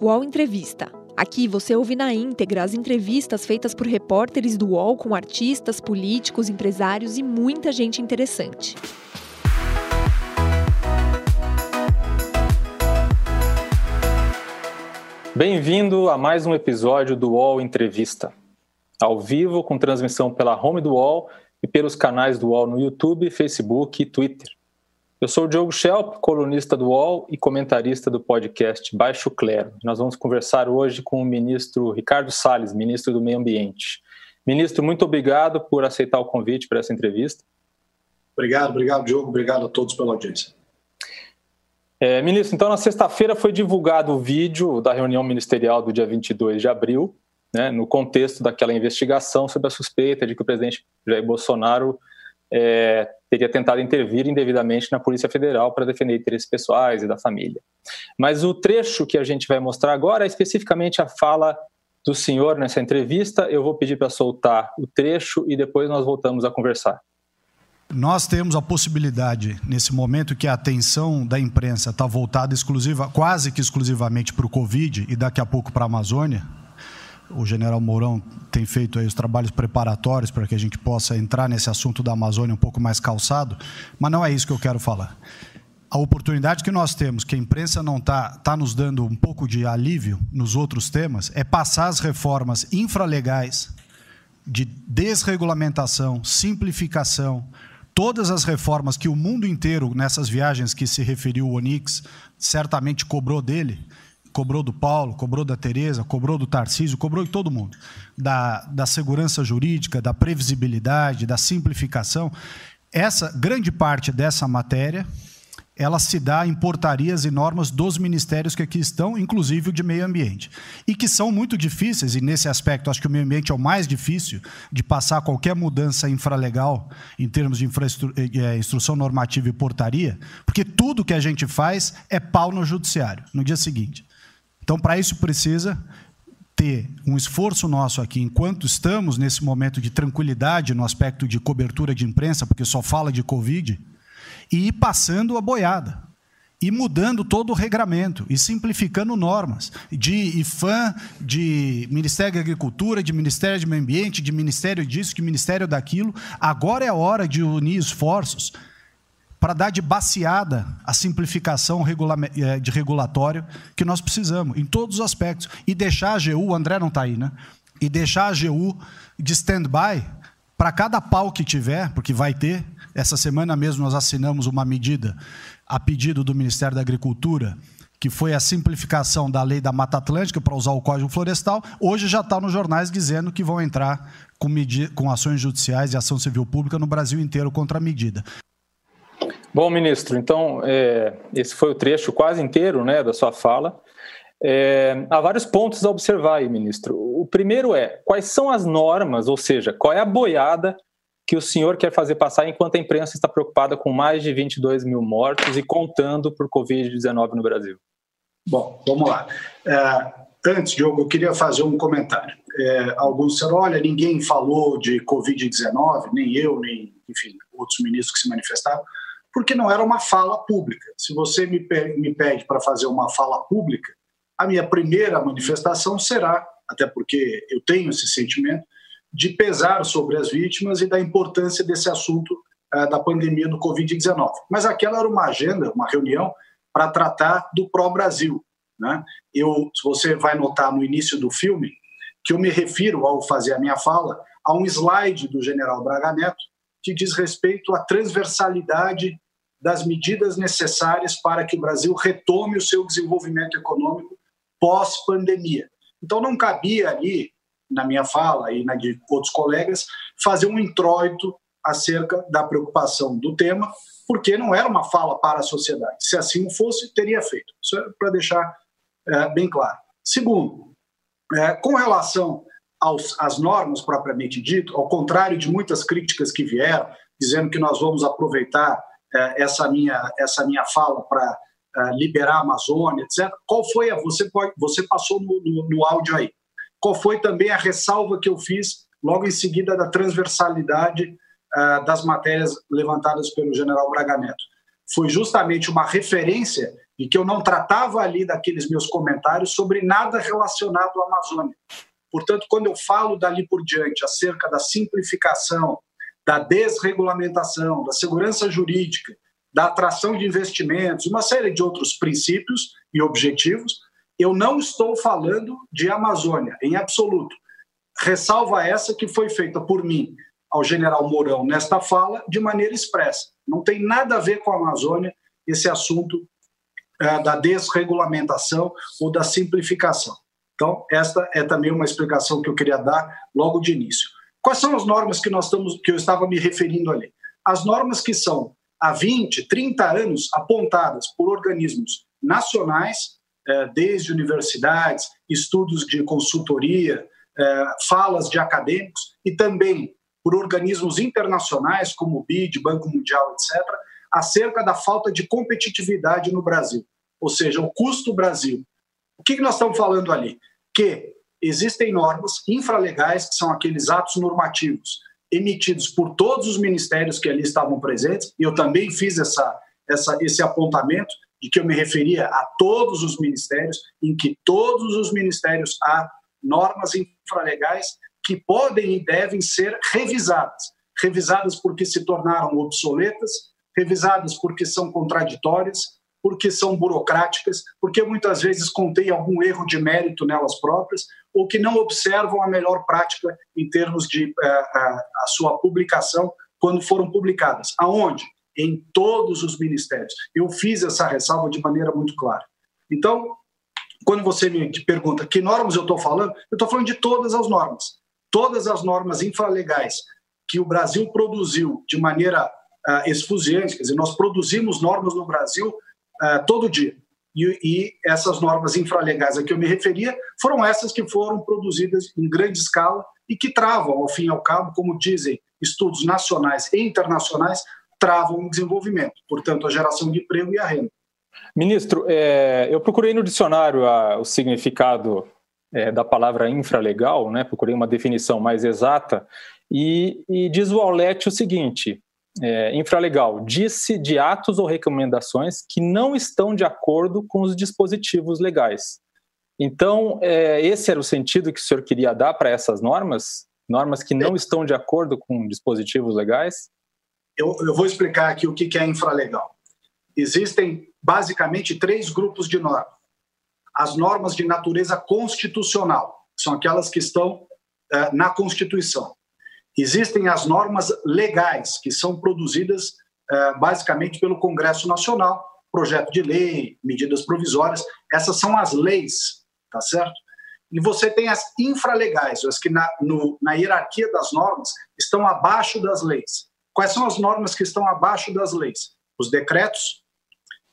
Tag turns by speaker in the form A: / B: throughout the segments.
A: UOL Entrevista. Aqui você ouve na íntegra as entrevistas feitas por repórteres do UOL com artistas, políticos, empresários e muita gente interessante.
B: Bem-vindo a mais um episódio do UOL Entrevista. Ao vivo, com transmissão pela home do UOL e pelos canais do UOL no YouTube, Facebook e Twitter. Eu sou o Diogo Schelp, colunista do UOL e comentarista do podcast Baixo Clero. Nós vamos conversar hoje com o ministro Ricardo Salles, ministro do Meio Ambiente. Ministro, muito obrigado por aceitar o convite para essa entrevista.
C: Obrigado, obrigado, Diogo. Obrigado a todos pela audiência.
B: É, ministro, então na sexta-feira foi divulgado o vídeo da reunião ministerial do dia 22 de abril, né, no contexto daquela investigação sobre a suspeita de que o presidente Jair Bolsonaro é, teria tentado intervir indevidamente na Polícia Federal para defender interesses pessoais e da família. Mas o trecho que a gente vai mostrar agora é especificamente a fala do senhor nessa entrevista. Eu vou pedir para soltar o trecho e depois nós voltamos a conversar.
D: Nós temos a possibilidade, nesse momento que a atenção da imprensa está voltada exclusiva, quase que exclusivamente para o Covid e daqui a pouco para a Amazônia, o general Mourão tem feito aí os trabalhos preparatórios para que a gente possa entrar nesse assunto da Amazônia um pouco mais calçado, mas não é isso que eu quero falar. A oportunidade que nós temos, que a imprensa não está tá nos dando um pouco de alívio nos outros temas, é passar as reformas infralegais de desregulamentação, simplificação, todas as reformas que o mundo inteiro, nessas viagens que se referiu o Onix, certamente cobrou dele, cobrou do Paulo, cobrou da Tereza, cobrou do Tarcísio, cobrou de todo mundo. Da, da segurança jurídica, da previsibilidade, da simplificação. Essa grande parte dessa matéria ela se dá em portarias e normas dos ministérios que aqui estão, inclusive o de meio ambiente. E que são muito difíceis, e nesse aspecto acho que o meio ambiente é o mais difícil de passar qualquer mudança infralegal em termos de eh, eh, instrução normativa e portaria, porque tudo que a gente faz é pau no judiciário, no dia seguinte. Então, para isso precisa ter um esforço nosso aqui, enquanto estamos nesse momento de tranquilidade no aspecto de cobertura de imprensa, porque só fala de Covid, e ir passando a boiada, e mudando todo o regramento, e simplificando normas, de IFAM, de Ministério da Agricultura, de Ministério do Meio Ambiente, de Ministério disso, de Ministério daquilo. Agora é a hora de unir esforços para dar de baseada a simplificação eh, de regulatório que nós precisamos, em todos os aspectos. E deixar a AGU, o André não está aí, né? E deixar a AGU de stand-by para cada pau que tiver, porque vai ter. Essa semana mesmo nós assinamos uma medida a pedido do Ministério da Agricultura, que foi a simplificação da lei da Mata Atlântica para usar o Código Florestal. Hoje já está nos jornais dizendo que vão entrar com, com ações judiciais e ação civil pública no Brasil inteiro contra a medida.
B: Bom, ministro, então é, esse foi o trecho quase inteiro né, da sua fala. É, há vários pontos a observar aí, ministro. O primeiro é quais são as normas, ou seja, qual é a boiada que o senhor quer fazer passar enquanto a imprensa está preocupada com mais de 22 mil mortos e contando por Covid-19 no Brasil?
C: Bom, vamos lá. É, antes, Diogo, eu queria fazer um comentário. É, alguns disseram, olha, ninguém falou de Covid-19, nem eu, nem, enfim, outros ministros que se manifestaram porque não era uma fala pública. Se você me, me pede para fazer uma fala pública, a minha primeira manifestação será, até porque eu tenho esse sentimento, de pesar sobre as vítimas e da importância desse assunto uh, da pandemia do Covid-19. Mas aquela era uma agenda, uma reunião para tratar do pró-Brasil. Né? Eu, se você vai notar no início do filme, que eu me refiro, ao fazer a minha fala, a um slide do general Braga Neto, que diz respeito à transversalidade das medidas necessárias para que o Brasil retome o seu desenvolvimento econômico pós-pandemia. Então, não cabia ali, na minha fala e na de outros colegas, fazer um introito acerca da preocupação do tema, porque não era uma fala para a sociedade. Se assim fosse, teria feito. Isso é para deixar é, bem claro. Segundo, é, com relação aos, às normas propriamente dito, ao contrário de muitas críticas que vieram, dizendo que nós vamos aproveitar é, essa, minha, essa minha fala para é, liberar a Amazônia, etc. Qual foi a. Você, você passou no, no, no áudio aí. Qual foi também a ressalva que eu fiz logo em seguida da transversalidade é, das matérias levantadas pelo general Braga Neto? Foi justamente uma referência de que eu não tratava ali daqueles meus comentários sobre nada relacionado à Amazônia. Portanto, quando eu falo dali por diante acerca da simplificação, da desregulamentação, da segurança jurídica, da atração de investimentos, uma série de outros princípios e objetivos, eu não estou falando de Amazônia, em absoluto. Ressalva essa que foi feita por mim ao general Mourão nesta fala de maneira expressa. Não tem nada a ver com a Amazônia esse assunto é, da desregulamentação ou da simplificação. Então, esta é também uma explicação que eu queria dar logo de início. Quais são as normas que nós estamos que eu estava me referindo ali? As normas que são há 20, 30 anos apontadas por organismos nacionais, é, desde universidades, estudos de consultoria, é, falas de acadêmicos e também por organismos internacionais como o BID, Banco Mundial, etc., acerca da falta de competitividade no Brasil, ou seja, o custo Brasil. O que nós estamos falando ali? Que existem normas infralegais, que são aqueles atos normativos emitidos por todos os ministérios que ali estavam presentes, e eu também fiz essa, essa, esse apontamento de que eu me referia a todos os ministérios, em que todos os ministérios há normas infralegais que podem e devem ser revisadas. Revisadas porque se tornaram obsoletas, revisadas porque são contraditórias, porque são burocráticas, porque muitas vezes contêm algum erro de mérito nelas próprias, ou que não observam a melhor prática em termos de uh, uh, a sua publicação quando foram publicadas. Aonde? Em todos os ministérios. Eu fiz essa ressalva de maneira muito clara. Então, quando você me pergunta que normas eu estou falando, eu estou falando de todas as normas. Todas as normas infralegais que o Brasil produziu de maneira uh, quer dizer, nós produzimos normas no Brasil uh, todo dia. E, e, essas normas infralegais a que eu me referia foram essas que foram produzidas em grande escala e que travam, ao fim e ao cabo, como dizem estudos nacionais e internacionais, travam o desenvolvimento, portanto, a geração de emprego e a renda.
B: Ministro, é, eu procurei no dicionário a, o significado é, da palavra infralegal, né? procurei uma definição mais exata, e, e diz o Aulete o seguinte: é, infralegal, disse de atos ou recomendações que não estão de acordo com os dispositivos legais. Então, é, esse era o sentido que o senhor queria dar para essas normas? Normas que não estão de acordo com dispositivos legais?
C: Eu, eu vou explicar aqui o que, que é infralegal. Existem basicamente três grupos de normas. As normas de natureza constitucional, são aquelas que estão é, na Constituição. Existem as normas legais, que são produzidas uh, basicamente pelo Congresso Nacional, projeto de lei, medidas provisórias, essas são as leis, tá certo? E você tem as infralegais, as que na, no, na hierarquia das normas estão abaixo das leis. Quais são as normas que estão abaixo das leis? Os decretos,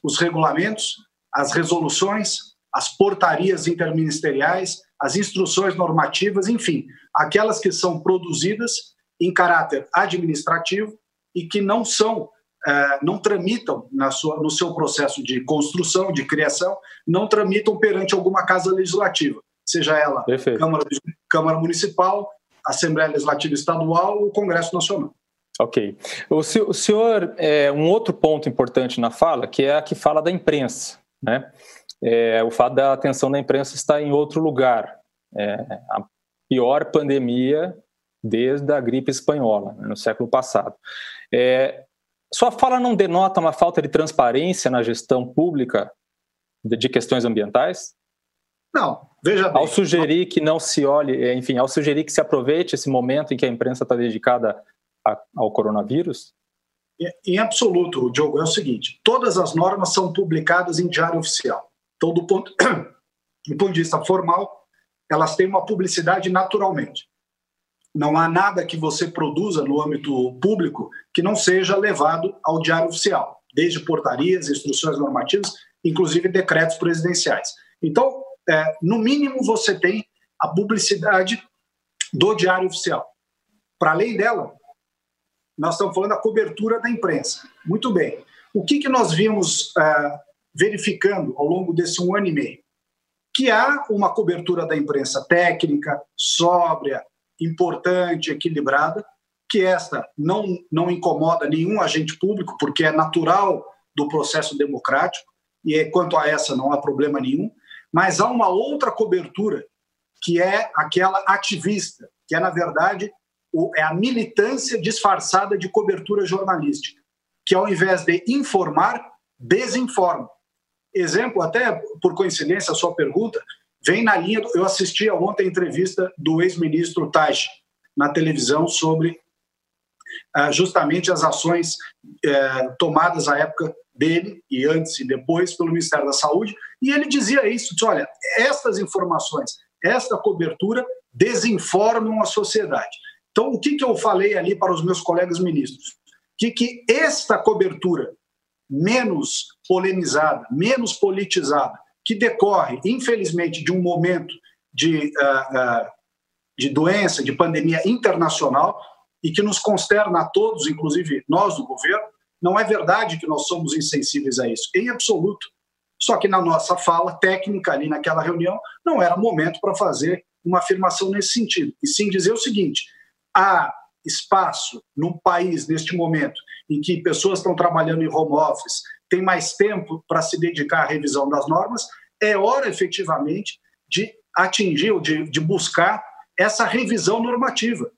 C: os regulamentos, as resoluções, as portarias interministeriais, as instruções normativas, enfim, aquelas que são produzidas em caráter administrativo e que não são é, não tramitam na sua, no seu processo de construção, de criação, não tramitam perante alguma casa legislativa, seja ela Câmara, Câmara Municipal, Assembleia Legislativa Estadual ou Congresso Nacional.
B: Ok. O senhor, é, um outro ponto importante na fala, que é a que fala da imprensa, né? É, o fato da atenção da imprensa estar em outro lugar. É, a pior pandemia desde a gripe espanhola, né, no século passado. É, sua fala não denota uma falta de transparência na gestão pública de, de questões ambientais?
C: Não, veja bem.
B: Ao sugerir que não se olhe, é, enfim, ao sugerir que se aproveite esse momento em que a imprensa está dedicada a, ao coronavírus?
C: Em absoluto, Diogo, é o seguinte: todas as normas são publicadas em diário oficial. Então, do ponto, do ponto de vista formal, elas têm uma publicidade naturalmente. Não há nada que você produza no âmbito público que não seja levado ao diário oficial, desde portarias, instruções normativas, inclusive decretos presidenciais. Então, é, no mínimo, você tem a publicidade do diário oficial. Para além dela, nós estamos falando da cobertura da imprensa. Muito bem. O que, que nós vimos é, verificando ao longo desse um ano e meio? Que há uma cobertura da imprensa técnica, sóbria, importante, equilibrada, que esta não, não incomoda nenhum agente público, porque é natural do processo democrático. e quanto a essa não há problema nenhum, mas há uma outra cobertura, que é aquela ativista, que é, na verdade, é a militância disfarçada de cobertura jornalística, que ao invés de informar, desinforma. Exemplo, até por coincidência, a sua pergunta vem na linha. Do, eu assisti ontem a entrevista do ex-ministro Taish na televisão sobre ah, justamente as ações eh, tomadas à época dele e antes e depois pelo Ministério da Saúde, e ele dizia isso, disse, olha, estas informações, esta cobertura desinformam a sociedade. Então, o que, que eu falei ali para os meus colegas ministros? Que, que esta cobertura menos polemizada, menos politizada, que decorre, infelizmente, de um momento de, uh, uh, de doença, de pandemia internacional, e que nos consterna a todos, inclusive nós do governo, não é verdade que nós somos insensíveis a isso, em absoluto. Só que na nossa fala técnica ali naquela reunião, não era momento para fazer uma afirmação nesse sentido, e sim dizer o seguinte: há espaço num país neste momento em que pessoas estão trabalhando em home office, tem mais tempo para se dedicar à revisão das normas, é hora efetivamente de atingir ou de, de buscar essa revisão normativa.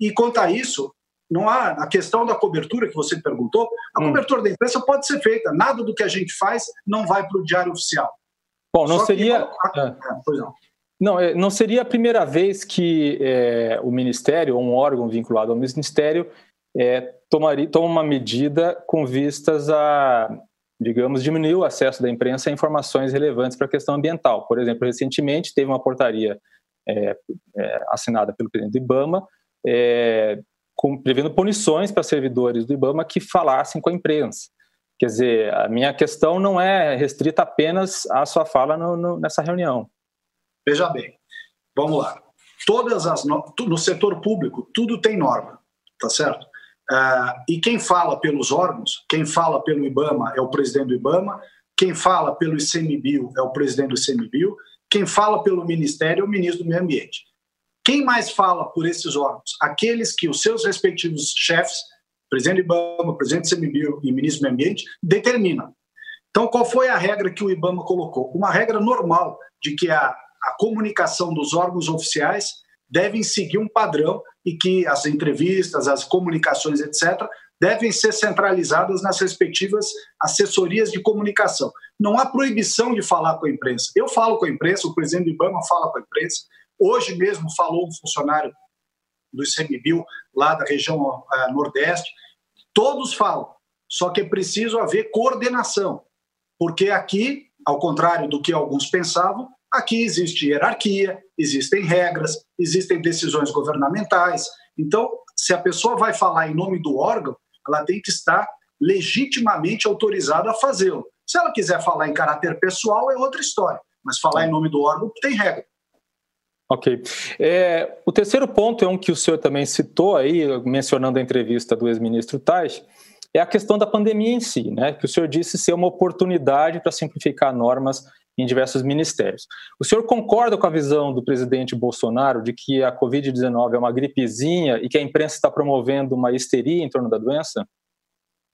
C: E quanto a isso, não há a questão da cobertura que você perguntou, a hum. cobertura da imprensa pode ser feita, nada do que a gente faz não vai para o diário oficial.
B: Bom, não Só seria. Que... É. Pois não. Não, é, não seria a primeira vez que é, o Ministério, ou um órgão vinculado ao Ministério, é, tomaria, toma uma medida com vistas a, digamos, diminuir o acesso da imprensa a informações relevantes para a questão ambiental. Por exemplo, recentemente teve uma portaria é, é, assinada pelo presidente do IBAMA, é, com, prevendo punições para servidores do IBAMA que falassem com a imprensa. Quer dizer, a minha questão não é restrita apenas à sua fala no, no, nessa reunião.
C: Veja bem, vamos lá. Todas as no... no setor público tudo tem norma, tá certo? Uh, e quem fala pelos órgãos, quem fala pelo IBAMA é o presidente do IBAMA, quem fala pelo ICMBio é o presidente do ICMBio, quem fala pelo Ministério é o ministro do Meio Ambiente. Quem mais fala por esses órgãos? Aqueles que os seus respectivos chefes, presidente do IBAMA, presidente do ICMBio e ministro do Meio Ambiente, determinam. Então, qual foi a regra que o IBAMA colocou? Uma regra normal de que a a comunicação dos órgãos oficiais devem seguir um padrão e que as entrevistas, as comunicações, etc., devem ser centralizadas nas respectivas assessorias de comunicação. Não há proibição de falar com a imprensa. Eu falo com a imprensa, o presidente do IBAMA fala com a imprensa. Hoje mesmo falou um funcionário do ICMBio, lá da região uh, Nordeste. Todos falam, só que é preciso haver coordenação, porque aqui, ao contrário do que alguns pensavam, Aqui existe hierarquia, existem regras, existem decisões governamentais. Então, se a pessoa vai falar em nome do órgão, ela tem que estar legitimamente autorizada a fazê-lo. Se ela quiser falar em caráter pessoal, é outra história. Mas falar em nome do órgão tem regra.
B: Ok. É, o terceiro ponto é um que o senhor também citou aí, mencionando a entrevista do ex-ministro Tais, é a questão da pandemia em si, né? Que o senhor disse ser uma oportunidade para simplificar normas em diversos ministérios. O senhor concorda com a visão do presidente Bolsonaro de que a Covid-19 é uma gripezinha e que a imprensa está promovendo uma histeria em torno da doença?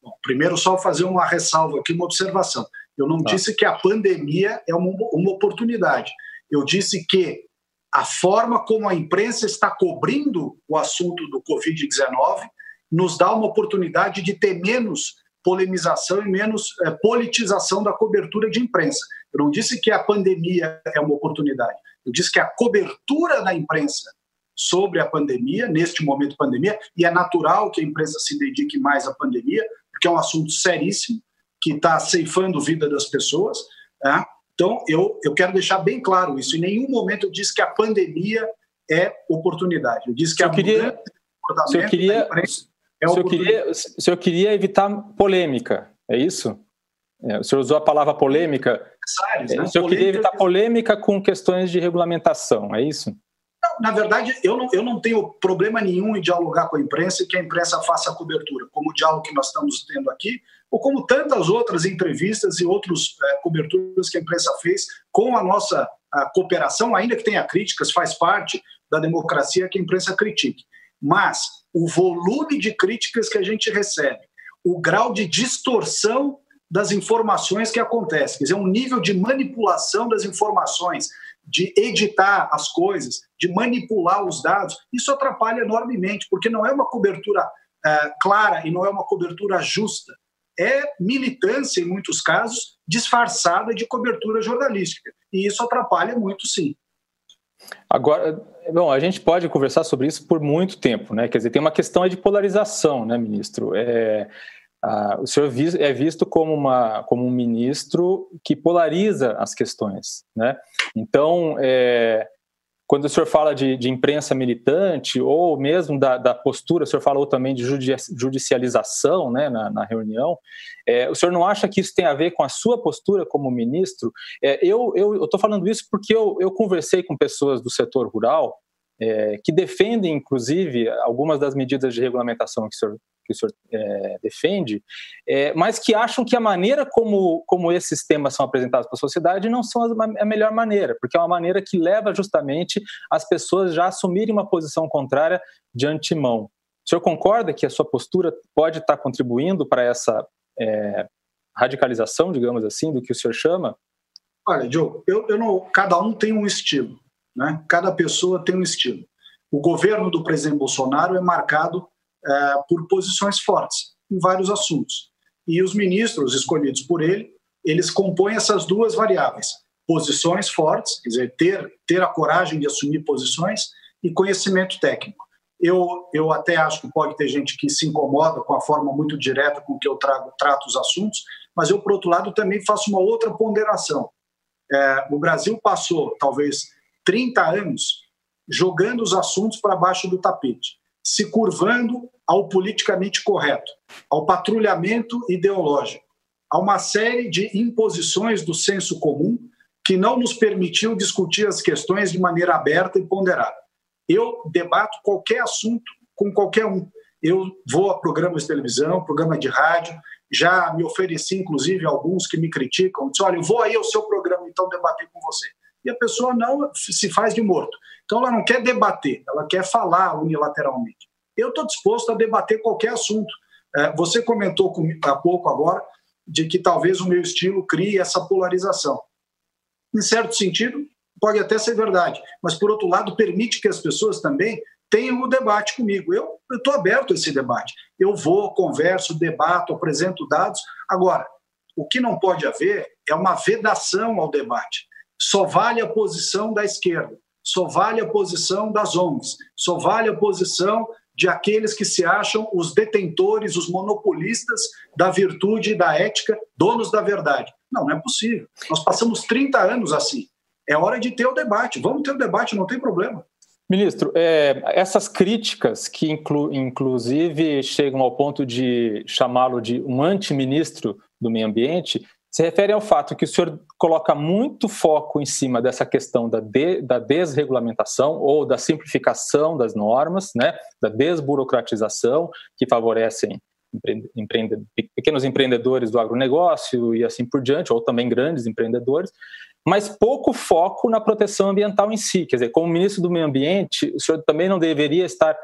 C: Bom, primeiro, só fazer uma ressalva aqui, uma observação. Eu não ah. disse que a pandemia é uma, uma oportunidade. Eu disse que a forma como a imprensa está cobrindo o assunto do Covid-19 nos dá uma oportunidade de ter menos polemização e menos é, politização da cobertura de imprensa. Eu não disse que a pandemia é uma oportunidade. Eu disse que a cobertura da imprensa sobre a pandemia, neste momento de pandemia, e é natural que a imprensa se dedique mais à pandemia, porque é um assunto seríssimo que está ceifando a vida das pessoas. Né? Então, eu, eu quero deixar bem claro isso. Em nenhum momento eu disse que a pandemia é oportunidade. Eu disse que
B: eu a queria, se eu queria, é se eu queria, se eu queria evitar polêmica, é isso? É, o senhor usou a palavra polêmica. É, né? O senhor queria evitar polêmica com questões de regulamentação, é isso?
C: Não, na verdade, eu não, eu não tenho problema nenhum em dialogar com a imprensa e que a imprensa faça a cobertura, como o diálogo que nós estamos tendo aqui, ou como tantas outras entrevistas e outras é, coberturas que a imprensa fez com a nossa a cooperação, ainda que tenha críticas, faz parte da democracia que a imprensa critique. Mas o volume de críticas que a gente recebe, o grau de distorção das informações que acontecem. Quer dizer, um nível de manipulação das informações, de editar as coisas, de manipular os dados, isso atrapalha enormemente, porque não é uma cobertura é, clara e não é uma cobertura justa. É militância, em muitos casos, disfarçada de cobertura jornalística. E isso atrapalha muito, sim.
B: Agora, bom, a gente pode conversar sobre isso por muito tempo, né? Quer dizer, tem uma questão de polarização, né, ministro? É, o senhor é visto como, uma, como um ministro que polariza as questões, né? Então, é, quando o senhor fala de, de imprensa militante ou mesmo da, da, postura, o senhor falou também de judicialização né, na, na reunião, é, o senhor não acha que isso tem a ver com a sua postura como ministro? É, eu estou falando isso porque eu, eu conversei com pessoas do setor rural é, que defendem, inclusive, algumas das medidas de regulamentação que o senhor que o senhor é, defende, é, mas que acham que a maneira como, como esses temas são apresentados para a sociedade não são a, a melhor maneira, porque é uma maneira que leva justamente as pessoas já a assumirem uma posição contrária de antemão. O senhor concorda que a sua postura pode estar contribuindo para essa é, radicalização, digamos assim, do que o senhor chama?
C: Olha, Diogo, eu, eu não, cada um tem um estilo, né? cada pessoa tem um estilo. O governo do presidente Bolsonaro é marcado é, por posições fortes em vários assuntos. E os ministros escolhidos por ele, eles compõem essas duas variáveis: posições fortes, quer dizer, ter, ter a coragem de assumir posições, e conhecimento técnico. Eu, eu até acho que pode ter gente que se incomoda com a forma muito direta com que eu trago, trato os assuntos, mas eu, por outro lado, também faço uma outra ponderação. É, o Brasil passou, talvez, 30 anos jogando os assuntos para baixo do tapete se curvando ao politicamente correto, ao patrulhamento ideológico, a uma série de imposições do senso comum que não nos permitiu discutir as questões de maneira aberta e ponderada. Eu debato qualquer assunto com qualquer um. Eu vou a programas de televisão, programa de rádio, já me ofereci, inclusive, alguns que me criticam, disse, olha, eu vou aí ao seu programa, então, debater com você. E a pessoa não se faz de morto. Então, ela não quer debater, ela quer falar unilateralmente. Eu estou disposto a debater qualquer assunto. É, você comentou há pouco agora de que talvez o meu estilo crie essa polarização. Em certo sentido, pode até ser verdade, mas, por outro lado, permite que as pessoas também tenham o debate comigo. Eu estou aberto a esse debate. Eu vou, converso, debato, apresento dados. Agora, o que não pode haver é uma vedação ao debate. Só vale a posição da esquerda só vale a posição das ONGs, só vale a posição de aqueles que se acham os detentores, os monopolistas da virtude e da ética, donos da verdade. Não, não é possível. Nós passamos 30 anos assim. É hora de ter o debate. Vamos ter o debate, não tem problema.
B: Ministro, é, essas críticas que inclu, inclusive chegam ao ponto de chamá-lo de um antiministro do meio ambiente, se refere ao fato que o senhor coloca muito foco em cima dessa questão da, de, da desregulamentação ou da simplificação das normas, né, da desburocratização, que favorecem pequenos empreendedores do agronegócio e assim por diante, ou também grandes empreendedores, mas pouco foco na proteção ambiental em si. Quer dizer, como ministro do Meio Ambiente, o senhor também não deveria estar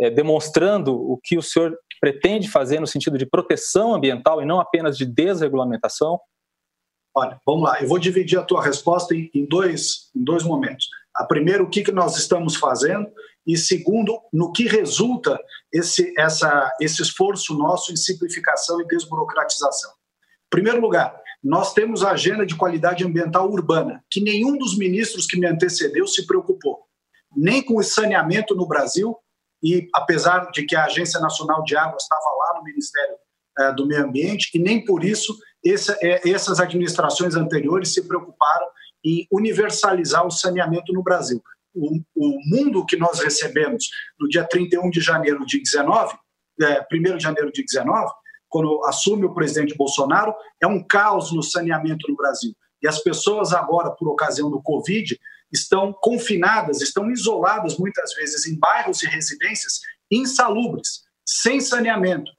B: é, demonstrando o que o senhor pretende fazer no sentido de proteção ambiental e não apenas de desregulamentação?
C: Olha, vamos lá, eu vou dividir a tua resposta em, em dois, em dois momentos. A primeiro, o que, que nós estamos fazendo, e segundo, no que resulta esse, essa, esse esforço nosso em simplificação e desburocratização. Em primeiro lugar, nós temos a agenda de qualidade ambiental urbana, que nenhum dos ministros que me antecedeu se preocupou, nem com o saneamento no Brasil, e apesar de que a Agência Nacional de Água estava lá no Ministério eh, do Meio Ambiente, e nem por isso essa, é, essas administrações anteriores se preocuparam em universalizar o saneamento no Brasil. O, o, mundo que nós recebemos no dia 31 de janeiro de 19, é, 1 de janeiro de 19, quando assume o presidente Bolsonaro, é um caos no saneamento no Brasil. E as pessoas agora, por ocasião do Covid, estão confinadas, estão isoladas muitas vezes em bairros e residências insalubres, sem saneamento,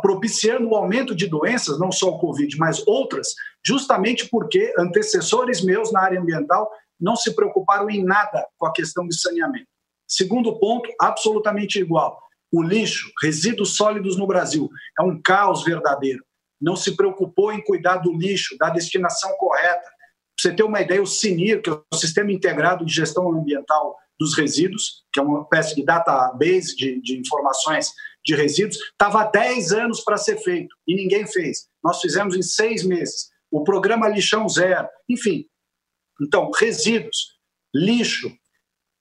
C: propiciando o aumento de doenças, não só o Covid, mas outras, justamente porque antecessores meus na área ambiental não se preocuparam em nada com a questão de saneamento. Segundo ponto, absolutamente igual. O lixo, resíduos sólidos no Brasil, é um caos verdadeiro. não se preocupou em cuidar do lixo, da destinação correta. Para você ter uma ideia, o CINIR, que é o Sistema Integrado de Gestão Ambiental dos Resíduos, que é uma espécie de database de, de informações de resíduos, estava há 10 anos para ser feito e ninguém fez. Nós fizemos em seis meses. O programa Lixão Zero, enfim. Então, resíduos, lixo,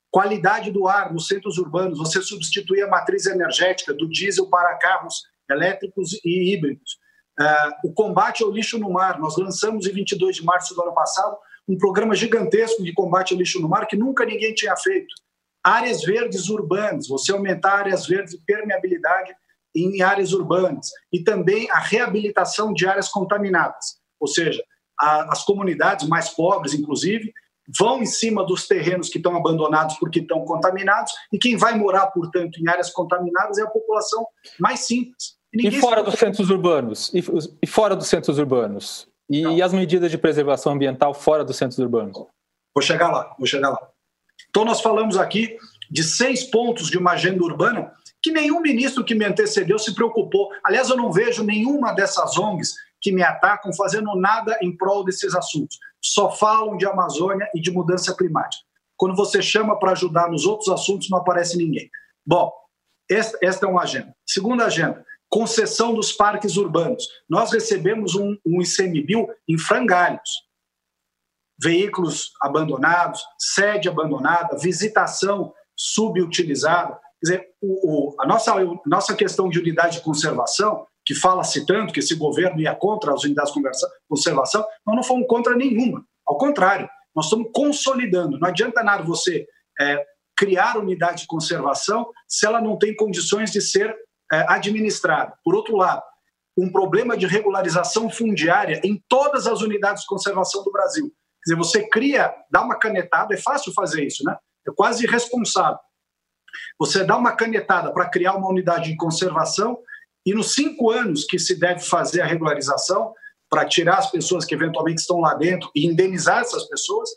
C: qualidade do ar nos centros urbanos, você substituir a matriz energética do diesel para carros elétricos e híbridos. Uh, o combate ao lixo no mar, nós lançamos em 22 de março do ano passado um programa gigantesco de combate ao lixo no mar que nunca ninguém tinha feito. Áreas verdes urbanas, você aumentar áreas verdes e permeabilidade em áreas urbanas. E também a reabilitação de áreas contaminadas. Ou seja, a, as comunidades mais pobres, inclusive, vão em cima dos terrenos que estão abandonados porque estão contaminados, e quem vai morar, portanto, em áreas contaminadas é a população mais simples.
B: E, e fora dos centros urbanos? E, e, fora dos centros urbanos? E, e, as medidas de preservação ambiental fora dos centros urbanos?
C: Vou chegar lá, vou chegar lá. Então, nós falamos aqui de seis pontos de uma agenda urbana que nenhum ministro que me antecedeu se preocupou. Aliás, eu não vejo nenhuma dessas ONGs que me atacam fazendo nada em prol desses assuntos. Só falam de Amazônia e de mudança climática. Quando você chama para ajudar nos outros assuntos, não aparece ninguém. Bom, esta, esta é uma agenda. Segunda agenda, concessão dos parques urbanos. Nós recebemos um, um ICMBio em frangalhos. Veículos abandonados, sede abandonada, visitação subutilizada. Quer dizer, o, o, a nossa, nossa questão de unidade de conservação, que fala-se tanto que esse governo ia contra as unidades de conservação, nós não fomos contra nenhuma. Ao contrário, nós estamos consolidando. Não adianta nada você é, criar unidade de conservação se ela não tem condições de ser é, administrada. Por outro lado, um problema de regularização fundiária em todas as unidades de conservação do Brasil. Quer dizer, você cria, dá uma canetada, é fácil fazer isso, né? É quase irresponsável. Você dá uma canetada para criar uma unidade de conservação e nos cinco anos que se deve fazer a regularização, para tirar as pessoas que eventualmente estão lá dentro e indenizar essas pessoas,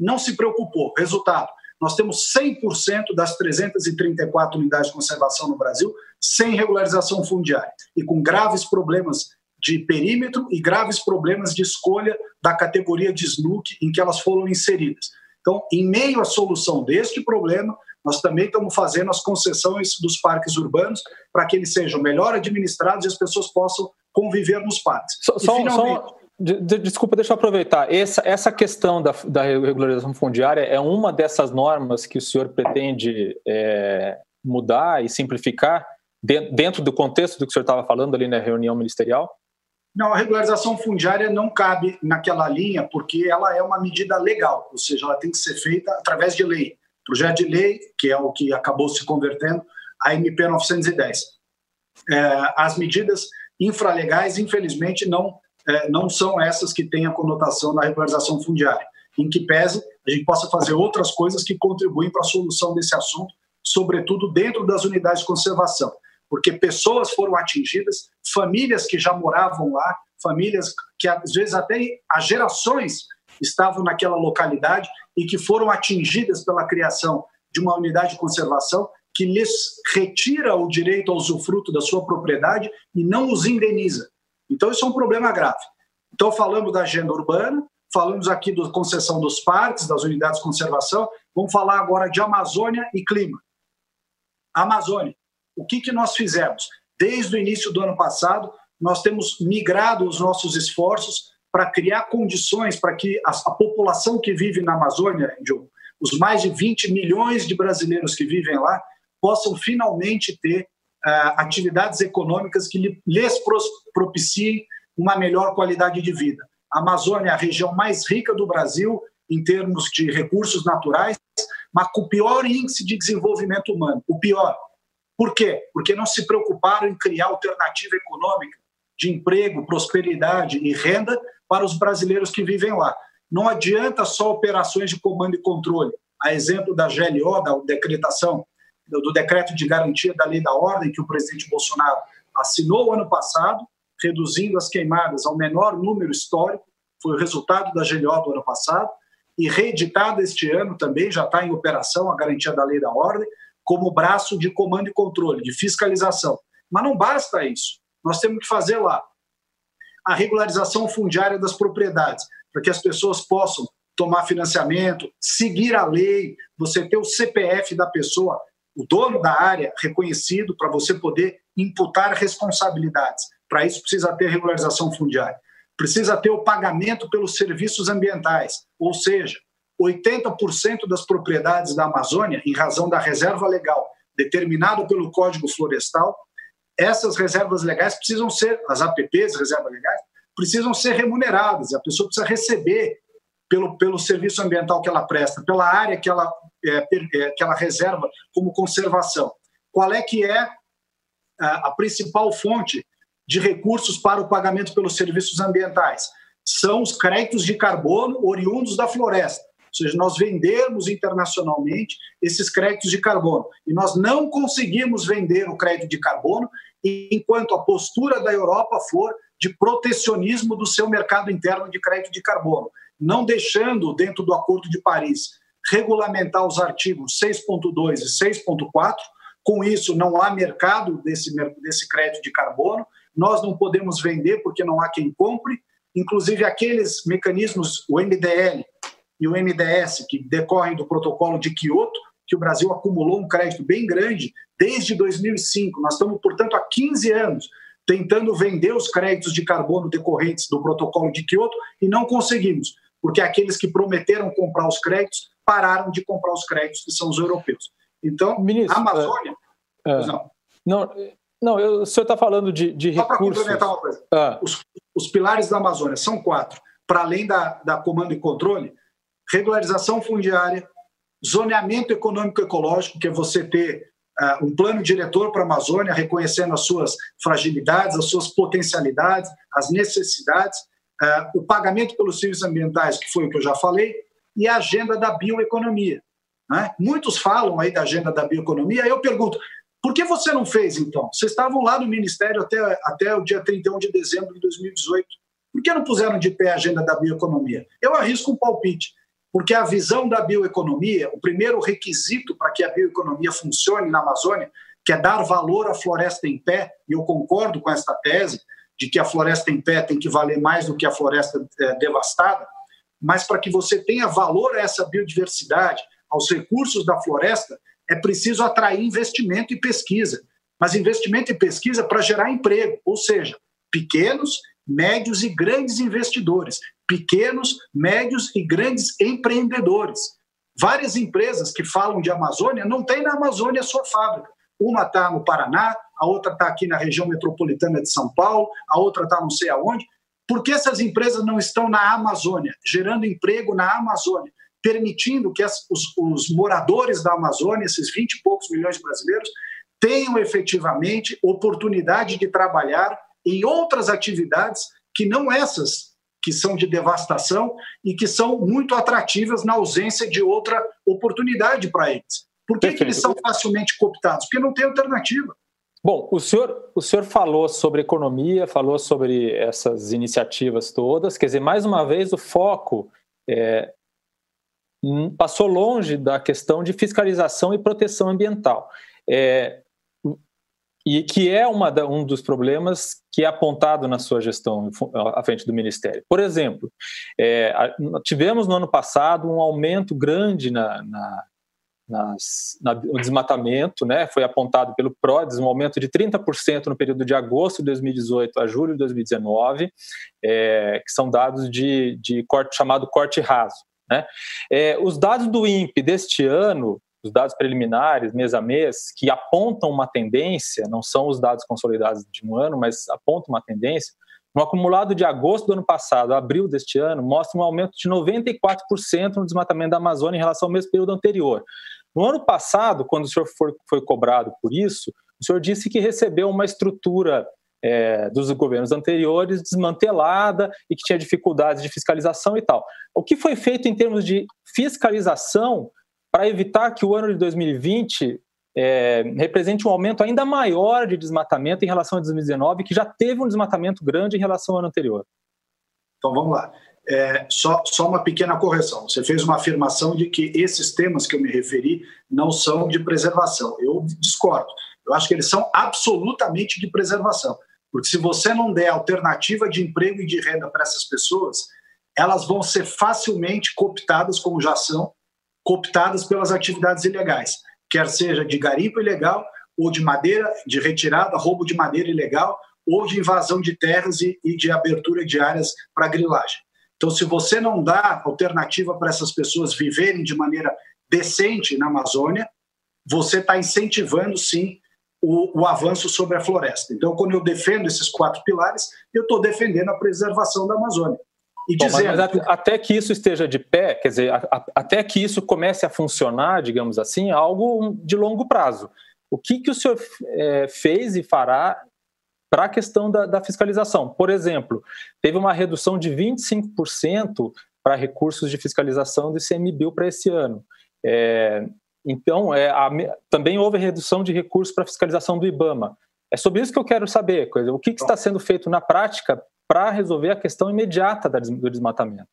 C: não se preocupou. Resultado: nós temos 100% das 334 unidades de conservação no Brasil sem regularização fundiária e com graves problemas de perímetro e graves problemas de escolha da categoria de SNUC em que elas foram inseridas. Então, em meio à solução deste problema, nós também estamos fazendo as concessões dos parques urbanos para que eles sejam melhor administrados e as pessoas possam conviver nos parques.
B: Só, finalmente... só de, desculpa, deixa eu aproveitar. Essa, essa questão da, da regularização fundiária é uma dessas normas que o senhor pretende é, mudar e simplificar dentro do contexto do que o senhor estava falando ali na reunião ministerial?
C: Não, a regularização fundiária não cabe naquela linha porque ela é uma medida legal, ou seja, ela tem que ser feita através de lei. Projeto de lei, que é o que acabou se convertendo, a MP 910. É, as medidas infralegais, infelizmente, não, é, não são essas que têm a conotação da regularização fundiária. Em que pese a gente possa fazer outras coisas que contribuem para a solução desse assunto, sobretudo dentro das unidades de conservação porque pessoas foram atingidas, famílias que já moravam lá, famílias que às vezes até há gerações estavam naquela localidade e que foram atingidas pela criação de uma unidade de conservação que lhes retira o direito ao usufruto da sua propriedade e não os indeniza. Então, isso é um problema grave. Então, falamos da agenda urbana, falamos aqui da concessão dos parques, das unidades de conservação, vamos falar agora de Amazônia e clima. Amazônia o que, que nós fizemos? Desde o início do ano passado, nós temos migrado os nossos esforços para criar condições para que a, a, população que vive na Amazônia, os mais de 20 milhões de brasileiros que vivem lá, possam finalmente ter uh, atividades econômicas que lhes propiciem uma melhor qualidade de vida. A Amazônia é a região mais rica do Brasil em termos de recursos naturais, mas com o pior índice de desenvolvimento humano, o pior. Por quê? Porque não se preocuparam em criar alternativa econômica de emprego, prosperidade e renda para os brasileiros que vivem lá. Não adianta só operações de comando e controle. A exemplo da GLO, da decretação do decreto de garantia da lei da ordem que o presidente Bolsonaro assinou ano passado, reduzindo as queimadas ao menor número histórico, foi o resultado da GLO do ano passado, e reeditado este ano também, já está em operação a garantia da lei da ordem, como braço de comando e controle, de fiscalização. Mas não basta isso. Nós temos que fazer lá a regularização fundiária das propriedades, para que as pessoas possam tomar financiamento, seguir a lei, você ter o CPF da pessoa, o dono da área reconhecido para você poder imputar responsabilidades. Para isso precisa ter regularização fundiária. Precisa ter o pagamento pelos serviços ambientais, ou seja, 80% das propriedades da Amazônia, em razão da reserva legal determinada pelo Código Florestal, essas reservas legais precisam ser, as APPs, reservas legais, precisam ser remuneradas, a pessoa precisa receber pelo, pelo serviço ambiental que ela presta, pela área que ela, é, é, que ela reserva como conservação. Qual é que é a, a principal fonte de recursos para o pagamento pelos serviços ambientais? São os créditos de carbono oriundos da floresta seja, nós vendermos internacionalmente esses créditos de carbono. E nós não conseguimos vender o crédito de carbono enquanto a postura da Europa for de protecionismo do seu mercado interno de crédito de carbono, não deixando, dentro do Acordo de Paris, regulamentar os artigos 6.2 e 6.4. Com isso, não há mercado desse, desse crédito de carbono, nós não podemos vender porque não há quem compre. Inclusive, aqueles mecanismos, o MDL, e o MDS, que decorrem do protocolo de Quioto, que o Brasil acumulou um crédito bem grande desde 2005. Nós estamos, portanto, há 15 anos tentando vender os créditos de carbono decorrentes do protocolo de Quioto e não conseguimos, porque aqueles que prometeram comprar os créditos pararam de comprar os créditos, que são os europeus. Então, Ministro, a Amazônia.
B: É, é, não. não, não eu, o senhor está falando de, de Só recursos. Só para complementar
C: uma coisa: é. os, os pilares da Amazônia são quatro. Para além da, da comando e controle, regularização fundiária, zoneamento econômico ecológico, que é você ter uh, um plano diretor para a Amazônia, reconhecendo as suas fragilidades, as suas potencialidades, as necessidades, uh, o pagamento pelos serviços ambientais, que foi o que eu já falei, e a agenda da bioeconomia. Né? Muitos falam aí da agenda da bioeconomia, eu pergunto, por que você não fez então? Vocês estavam lá no Ministério até, até o dia 31 de dezembro de 2018. Por que não puseram de pé a agenda da bioeconomia? Eu arrisco um palpite porque a visão da bioeconomia, o primeiro requisito para que a bioeconomia funcione na Amazônia, que é dar valor à floresta em pé, e eu concordo com esta tese de que a floresta em pé tem que valer mais do que a floresta é, devastada, mas para que você tenha valor a essa biodiversidade, aos recursos da floresta, é preciso atrair investimento e pesquisa. Mas investimento e pesquisa para gerar emprego, ou seja, pequenos, médios e grandes investidores pequenos, médios e grandes empreendedores. Várias empresas que falam de Amazônia não têm na Amazônia a sua fábrica. Uma está no Paraná, a outra está aqui na região metropolitana de São Paulo, a outra está não sei aonde. Por que essas empresas não estão na Amazônia, gerando emprego na Amazônia, permitindo que as, os, os moradores da Amazônia, esses 20 e poucos milhões de brasileiros, tenham efetivamente oportunidade de trabalhar em outras atividades que não essas que são de devastação e que são muito atrativas na ausência de outra oportunidade para eles. Por que, que eles são facilmente cooptados? Porque não tem alternativa.
B: Bom, o senhor, o senhor falou sobre economia, falou sobre essas iniciativas todas, quer dizer, mais uma vez o foco é, passou longe da questão de fiscalização e proteção ambiental. É, e que é uma da, um dos problemas que é apontado na sua gestão à frente do Ministério. Por exemplo, é, tivemos no ano passado um aumento grande na, na, nas, na, no desmatamento, né? foi apontado pelo PRODES um aumento de 30% no período de agosto de 2018 a julho de 2019, é, que são dados de, de corte chamado corte raso. Né? É, os dados do INPE deste ano os dados preliminares, mês a mês, que apontam uma tendência, não são os dados consolidados de um ano, mas apontam uma tendência, no acumulado de agosto do ano passado abril deste ano, mostra um aumento de 94% no desmatamento da Amazônia em relação ao mesmo período anterior. No ano passado, quando o senhor foi, foi cobrado por isso, o senhor disse que recebeu uma estrutura é, dos governos anteriores desmantelada e que tinha dificuldades de fiscalização e tal. O que foi feito em termos de fiscalização para evitar que o ano de 2020 é, represente um aumento ainda maior de desmatamento em relação a 2019, que já teve um desmatamento grande em relação ao ano anterior.
C: Então vamos lá. É, só, só uma pequena correção. Você fez uma afirmação de que esses temas que eu me referi não são de preservação. Eu discordo. Eu acho que eles são absolutamente de preservação. Porque se você não der alternativa de emprego e de renda para essas pessoas, elas vão ser facilmente cooptadas, como já são, cooptadas pelas atividades ilegais, quer seja de garimpo ilegal ou de madeira, de retirada, roubo de madeira ilegal ou de invasão de terras e, e de abertura de áreas para grilagem. Então, se você não dá alternativa para essas pessoas viverem de maneira decente na Amazônia, você está incentivando, sim, o, o, avanço sobre a floresta. Então, quando eu defendo esses quatro pilares, eu estou defendendo a preservação da Amazônia.
B: E Bom, dizendo... mas até que isso esteja de pé, quer dizer, até que isso comece a funcionar, digamos assim, é algo de longo prazo. O que, que o senhor é, fez e fará para a questão da, da, fiscalização? Por exemplo, teve uma redução de 25% para recursos de fiscalização do ICMBio para esse ano. É, então, é, a, também houve redução de recursos para fiscalização do IBAMA. É sobre isso que eu quero saber, coisa. O que, que está sendo feito na prática para resolver a questão imediata do desmatamento?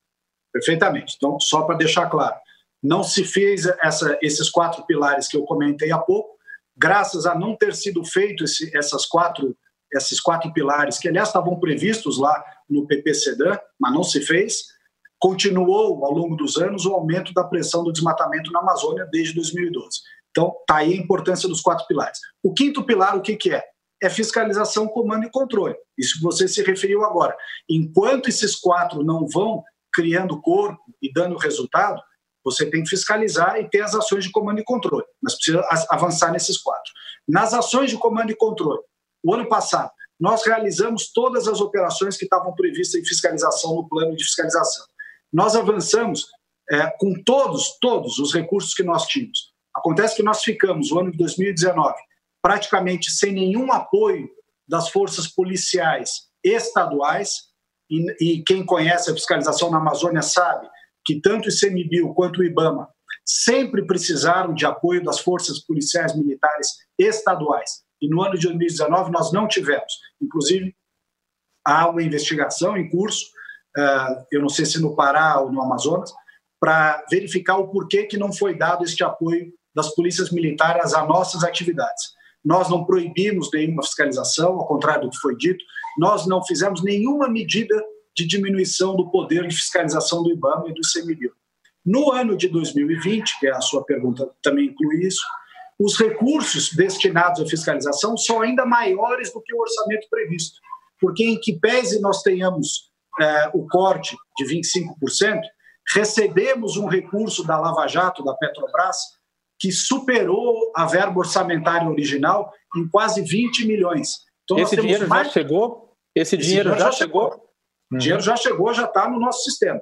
C: Perfeitamente. Então, só para deixar claro, não se fez essa, esses quatro pilares que eu comentei há pouco, graças a não ter sido feito esse, essas quatro, esses quatro pilares, que aliás estavam previstos lá no PPCDAN, mas não se fez continuou ao longo dos anos o aumento da pressão do desmatamento na Amazônia desde 2012. Então, está aí a importância dos quatro pilares. O quinto pilar, o que, que é? É fiscalização, comando e controle. Isso você se referiu agora. Enquanto esses quatro não vão criando corpo e dando resultado, você tem que fiscalizar e ter as ações de comando e controle. Mas precisa avançar nesses quatro. Nas ações de comando e controle, o ano passado, nós realizamos todas as operações que estavam previstas em fiscalização no plano de fiscalização. Nós avançamos é, com todos, todos os recursos que nós tínhamos. Acontece que nós ficamos, o ano de 2019, praticamente sem nenhum apoio das forças policiais estaduais, e, e quem conhece a fiscalização na Amazônia sabe que tanto o ICMBio quanto o IBAMA sempre precisaram de apoio das forças policiais militares estaduais. E no ano de 2019 nós não tivemos. Inclusive, há uma investigação em curso uh, eu não sei se no Pará ou no Amazonas, para verificar o porquê que não foi dado este apoio das polícias militares a nossas atividades. Nós não proibimos nenhuma fiscalização, ao contrário do que foi dito, nós não fizemos nenhuma medida de diminuição do poder de fiscalização do IBAMA e do ICMBio. No ano de 2020, que é a sua pergunta também inclui isso, os recursos destinados à fiscalização são ainda maiores do que o orçamento previsto, porque em que pese nós tenhamos é, o corte de 25%, recebemos um recurso da Lava Jato, da Petrobras, que superou a verba orçamentária original em quase 20 milhões.
B: Então, Esse dinheiro mais... já chegou? Esse, Esse dinheiro, dinheiro, já, chegou? chegou.
C: O uhum. dinheiro já chegou, já está no nosso sistema.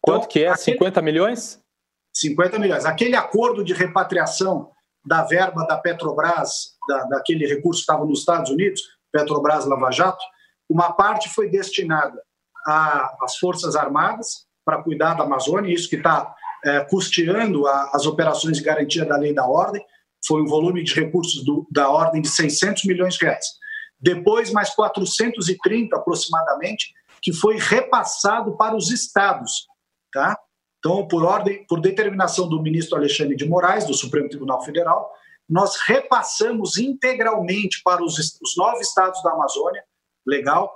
B: Quanto então, que é? Aquele... 50 milhões?
C: 50 milhões. Aquele acordo de repatriação da verba da Petrobras, da, daquele recurso que estava nos Estados Unidos, Petrobras Lava Jato, uma parte foi destinada às Forças Armadas para cuidar da Amazônia, isso que está é, custeando a, as operações de garantia da lei da ordem, foi um volume de recursos do, da ordem de 600 milhões de reais. Depois, mais 430 aproximadamente, que foi repassado para os estados. Tá? Então, por ordem, por determinação do ministro Alexandre de Moraes, do Supremo Tribunal Federal, nós repassamos integralmente para os, os nove estados da Amazônia, legal,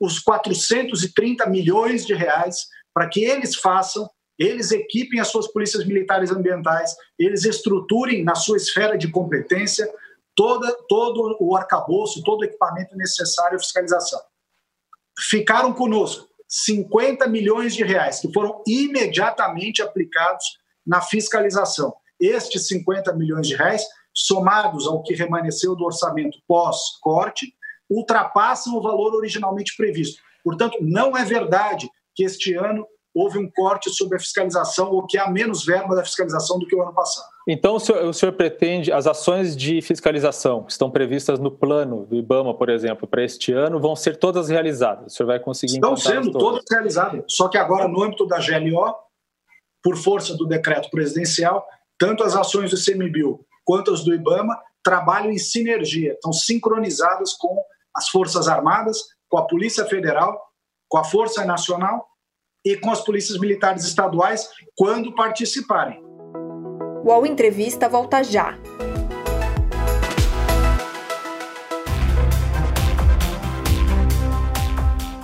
C: os 430 milhões de reais para que eles façam, eles equipem as suas polícias militares ambientais, eles estruturem na sua esfera de competência toda, todo o arcabouço, todo o equipamento necessário à fiscalização. Ficaram conosco 50 milhões de reais que foram imediatamente aplicados na fiscalização. Estes 50 milhões de reais, somados ao que remanesceu do orçamento pós-corte, ultrapassam o valor originalmente previsto. Portanto, não é verdade que este ano houve um corte sobre a fiscalização ou que há menos verba da fiscalização do que o ano passado.
B: Então, o senhor, o senhor, pretende, as ações de fiscalização que estão previstas no plano do IBAMA, por exemplo, para este ano, vão ser todas realizadas? O senhor vai conseguir
C: Estão sendo todas? todas realizadas, só que agora, no âmbito da GLO, por força do decreto presidencial, tanto as ações do CMBio quanto as do IBAMA trabalham em sinergia, estão sincronizadas com as Forças Armadas, com a Polícia Federal, com a Força Nacional e com as polícias militares estaduais quando participarem.
A: O UOL Entrevista volta já.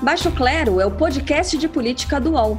E: Baixo Clero é o podcast de política do UOL.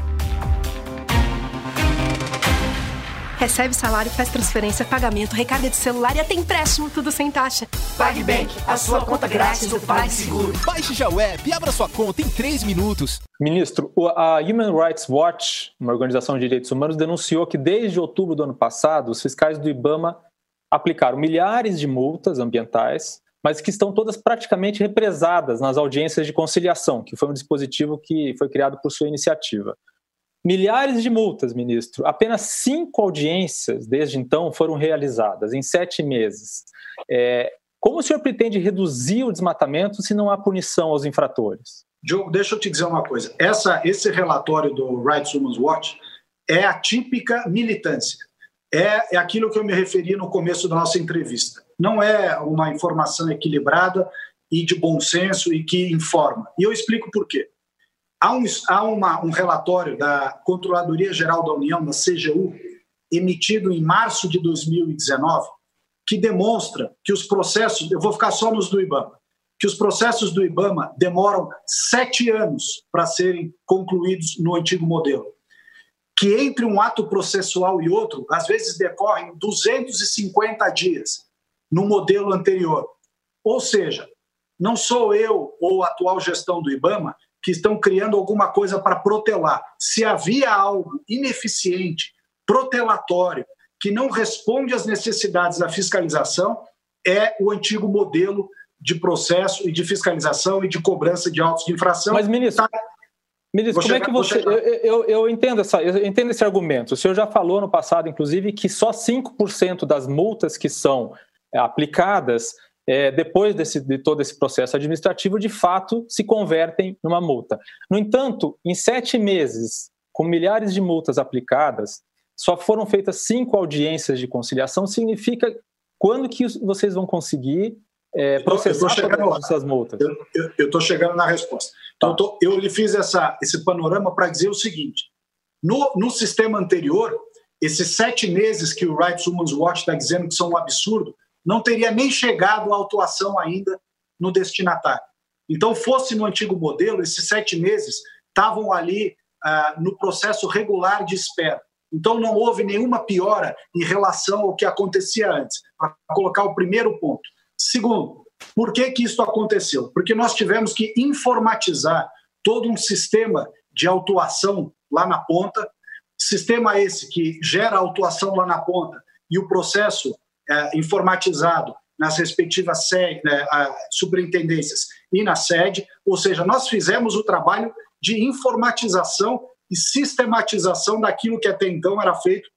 F: Recebe salário, faz transferência, pagamento, recarga de celular e até empréstimo, tudo sem taxa.
G: PagBank, a sua conta grátis do PagSeguro.
H: Baixe já o app e abra sua conta em 3 minutos.
B: Ministro, a Human Rights Watch, uma organização de direitos humanos, denunciou que desde outubro do ano passado, os fiscais do IBAMA aplicaram milhares de multas ambientais, mas que estão todas praticamente represadas nas audiências de conciliação, que foi um dispositivo que foi criado por sua iniciativa. Milhares de multas, ministro. Apenas cinco audiências desde então foram realizadas em sete meses. É, como o senhor pretende reduzir o desmatamento se não há punição aos infratores?
C: Diogo, deixa eu te dizer uma coisa. Essa, esse relatório do Rights Women's Watch é a típica militância. É, é aquilo que eu me referi no começo da nossa entrevista. Não é uma informação equilibrada e de bom senso e que informa. E eu explico por quê. Há, um, há uma, um relatório da Controladoria Geral da União, da CGU, emitido em março de 2019, que demonstra que os processos, eu vou ficar só nos do IBAMA, que os processos do IBAMA demoram sete anos para serem concluídos no antigo modelo. Que entre um ato processual e outro, às vezes decorrem 250 dias no modelo anterior. Ou seja, não sou eu ou a atual gestão do IBAMA que estão criando alguma coisa para protelar. Se havia algo ineficiente, protelatório, que não responde às necessidades da fiscalização, é o antigo modelo de processo e de fiscalização e de cobrança de autos de infração.
B: Mas, ministro, tá... ministro como chegar, é que você. Eu, eu, eu, entendo essa, eu entendo esse argumento. O senhor já falou no passado, inclusive, que só 5% das multas que são é, aplicadas é, depois desse, de todo esse processo administrativo, de fato se convertem numa multa. No entanto, em sete meses, com milhares de multas aplicadas, só foram feitas cinco audiências de conciliação, significa quando que vocês vão conseguir é, processar todas essas multas?
C: Eu estou chegando na resposta. Então, tá. eu, tô, eu lhe fiz essa, esse panorama para dizer o seguinte: no, no sistema anterior, esses sete meses que o Rights Women's Watch está dizendo que são um absurdo, não teria nem chegado a autuação ainda no destinatário. Então, fosse no antigo modelo, esses sete meses estavam ali ah, no processo regular de espera. Então, não houve nenhuma piora em relação ao que acontecia antes, para colocar o primeiro ponto. Segundo, por que, que isso aconteceu? Porque nós tivemos que informatizar todo um sistema de autuação lá na ponta, sistema esse que gera autuação lá na ponta e o processo é, informatizado nas respectivas sede, né, superintendências e na sede, ou seja, nós fizemos o trabalho de informatização e sistematização daquilo que até então era feito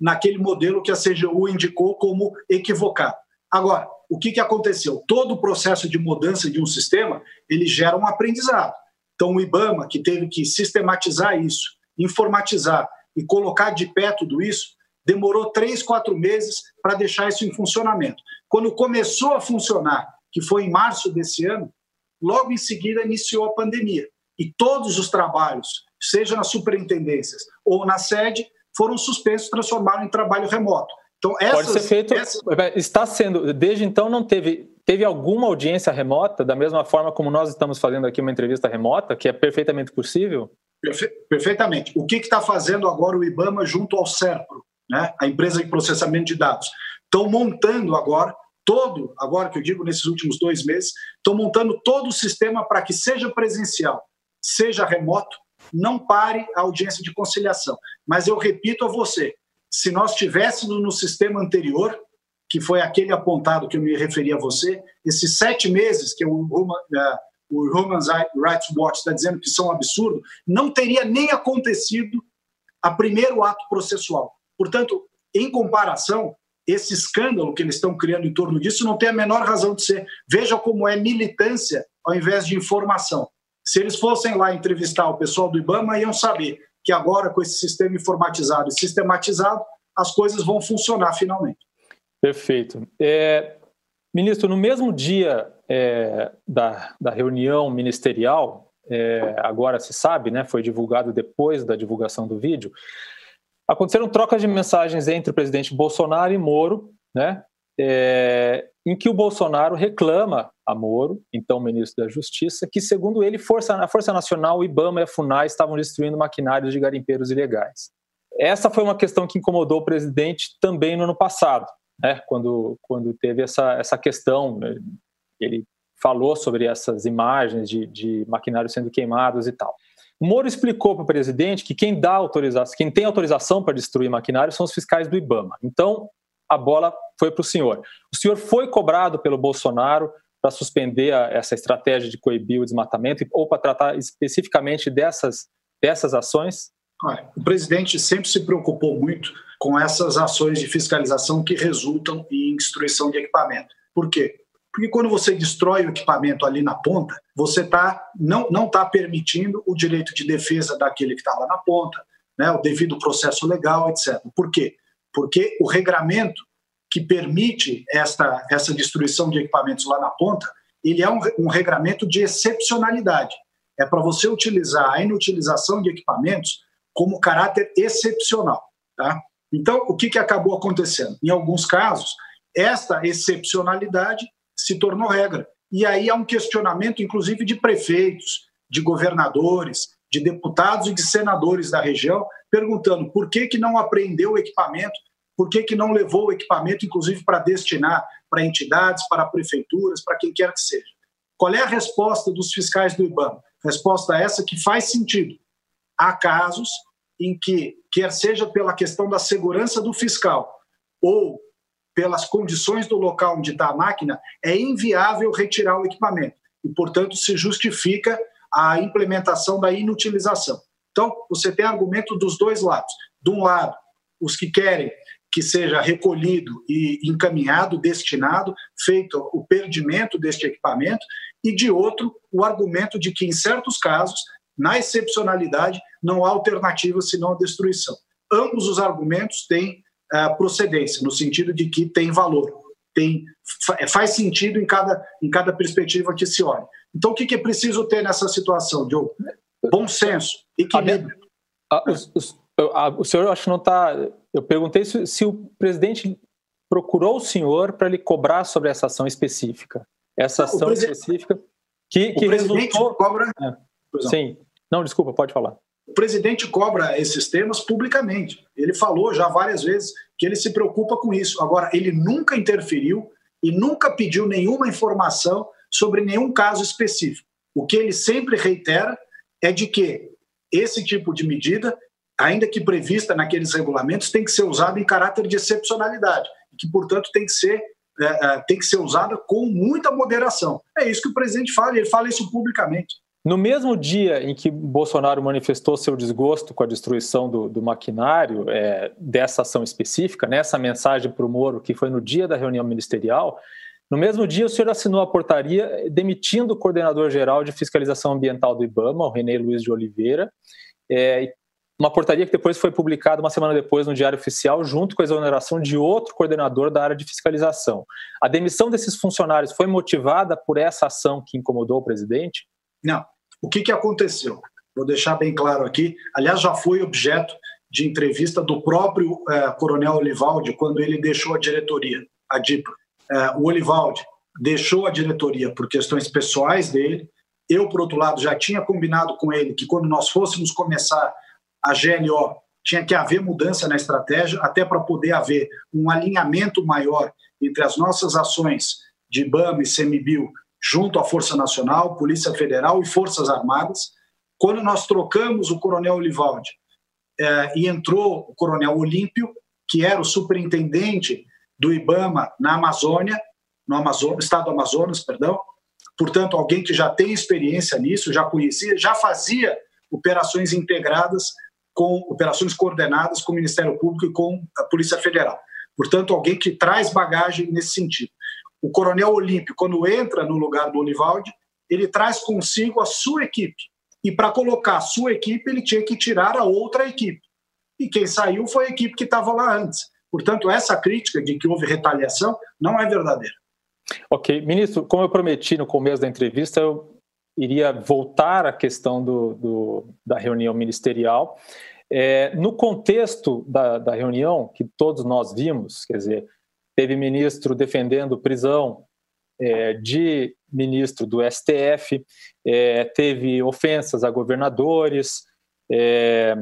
C: naquele modelo que a CGU indicou como equivocado. Agora, o que, que aconteceu? Todo o processo de mudança de um sistema, ele gera um aprendizado. Então, o IBAMA, que teve que sistematizar isso, informatizar e colocar de pé tudo isso, demorou três, quatro meses para deixar isso em funcionamento. Quando começou a funcionar, que foi em março desse ano, logo em seguida iniciou a pandemia. E todos os trabalhos, seja nas superintendências ou na sede, foram suspensos, transformaram em trabalho remoto.
B: Então, essas, Pode ser feito. Essas... Está sendo. Desde então, não teve. Teve alguma audiência remota, da mesma forma como nós estamos fazendo aqui uma entrevista remota, que é perfeitamente possível?
C: Perfe perfeitamente. O que está fazendo agora o IBAMA junto ao SERPRO? Né, a empresa de processamento de dados, estão montando agora todo, agora que eu digo nesses últimos dois meses, estão montando todo o sistema para que seja presencial, seja remoto, não pare a audiência de conciliação. Mas eu repito a você, se nós tivéssemos no sistema anterior, que foi aquele apontado que eu me referi a você, esses sete meses que o Human, uh, o Human Rights Watch está dizendo que são absurdos, não teria nem acontecido a primeiro ato processual. Portanto, em comparação, esse escândalo que eles estão criando em torno disso não tem a menor razão de ser. Veja como é militância ao invés de informação. Se eles fossem lá entrevistar o pessoal do IBAMA, iam saber que agora, com esse sistema informatizado e sistematizado, as coisas vão funcionar finalmente.
B: Perfeito. É, ministro, no mesmo dia é, da, da reunião ministerial, é, agora se sabe, né, foi divulgado depois da divulgação do vídeo, aconteceram trocas de mensagens entre o presidente Bolsonaro e Moro, né, é, em que o Bolsonaro reclama a Moro, então ministro da Justiça, que, segundo ele, Força, a Força Nacional, o IBAMA e a FUNAI estavam destruindo maquinários de garimpeiros ilegais. Essa foi uma questão que incomodou o presidente também no ano passado, né, quando, quando teve essa, essa questão. Né, ele falou sobre essas imagens de, de maquinários sendo queimados e tal. Moro explicou para o presidente que quem dá autorização, quem tem autorização para destruir maquinário são os fiscais do IBAMA. Então, a bola foi para o senhor. O senhor foi cobrado pelo Bolsonaro para suspender a, essa estratégia de coibir o desmatamento ou para tratar especificamente dessas, dessas ações?
C: o presidente sempre se preocupou muito com essas ações de fiscalização que resultam em destruição de equipamento. Por quê? Porque quando você destrói o equipamento ali na ponta, você tá, não está permitindo o direito de defesa daquele que está lá na ponta, né, o devido processo legal, etc. Por quê? Porque o regramento que permite esta, essa destruição de equipamentos lá na ponta, ele é um, um regramento de excepcionalidade. É para você utilizar a inutilização de equipamentos como caráter excepcional. Tá? Então, o que, que acabou acontecendo? Em alguns casos, esta excepcionalidade se tornou regra. E aí há um questionamento, inclusive, de prefeitos, de governadores, de deputados e de senadores da região, perguntando por que, que não apreendeu o equipamento, por que, que não levou o equipamento, inclusive, para destinar para entidades, para prefeituras, para quem quer que seja. Qual é a resposta dos fiscais do IBAMA? Resposta essa que faz sentido. Há casos em que, quer seja pela questão da segurança do fiscal ou pelas condições do local onde está a máquina, é inviável retirar o equipamento e, portanto, se justifica a implementação da inutilização. Então, você tem argumento dos dois lados. De um lado, os que querem que seja recolhido e encaminhado, destinado, feito o perdimento deste equipamento, e de outro, o argumento de que, em certos casos, na excepcionalidade, não há alternativa senão a destruição. Ambos os argumentos têm uh, procedência, no sentido de que tem valor, tem, faz sentido em cada, em cada perspectiva que se olhe. Então, o que, que é preciso ter nessa situação, Diogo? Bom senso, equilíbrio.
B: A, a, o senhor acho que não está. Eu perguntei se, se, o presidente procurou o senhor para lhe cobrar sobre essa ação específica. Essa ação específica que, que
C: o presidente
B: resultou.
C: Cobra...
B: É. Sim. Não, desculpa, pode falar.
C: O presidente cobra esses temas publicamente. Ele falou já várias vezes que ele se preocupa com isso. Agora, ele nunca interferiu e nunca pediu nenhuma informação sobre nenhum caso específico. O que ele sempre reitera é de que esse tipo de medida, ainda que prevista naqueles regulamentos, tem que ser usado em caráter de excepcionalidade que, portanto, tem que ser é, tem que ser usada com muita moderação. É isso que o presidente fala, ele fala isso publicamente.
B: No mesmo dia em que Bolsonaro manifestou seu desgosto com a destruição do, do maquinário é, dessa ação específica, nessa né, mensagem para o Moro, que foi no dia da reunião ministerial, no mesmo dia o senhor assinou a portaria demitindo o coordenador-geral de fiscalização ambiental do IBAMA, o René Luiz de Oliveira, é, uma portaria que depois foi publicada uma semana depois no Diário Oficial, junto com a exoneração de outro coordenador da área de fiscalização. A demissão desses funcionários foi motivada por essa ação que incomodou o presidente?
C: Não. O que, que aconteceu? Vou deixar bem claro aqui. Aliás, já foi objeto de entrevista do próprio é, Coronel Olivaldi quando ele deixou a diretoria, a DIPA. É, o Olivaldi deixou a diretoria por questões pessoais dele. Eu, por outro lado, já tinha combinado com ele que quando nós fôssemos começar a GLO, tinha que haver mudança na estratégia, até para poder haver um alinhamento maior entre as nossas ações de BAM e CMBio junto à Força Nacional, Polícia Federal e Forças Armadas. Quando nós trocamos o Coronel Olivaldi é, e entrou o Coronel Olímpio, que era o superintendente do IBAMA na Amazônia, no estado do Amazonas, perdão. Portanto, alguém que já tem experiência nisso, já conhecia, já fazia operações integradas com operações coordenadas com o Ministério Público e com a Polícia Federal. Portanto, alguém que traz bagagem nesse sentido. O coronel Olímpio, quando entra no lugar do Olivaldi, ele traz consigo a sua equipe. E para colocar a sua equipe, ele tinha que tirar a outra equipe. E quem saiu foi a equipe que estava lá antes. Portanto, essa crítica de que houve retaliação não é verdadeira.
B: Ok. Ministro, como eu prometi no começo da entrevista, eu iria voltar à questão do, do da reunião ministerial. É, no contexto da, da reunião, que todos nós vimos, quer dizer, teve ministro defendendo prisão é, de ministro do STF, é, teve ofensas a governadores, é,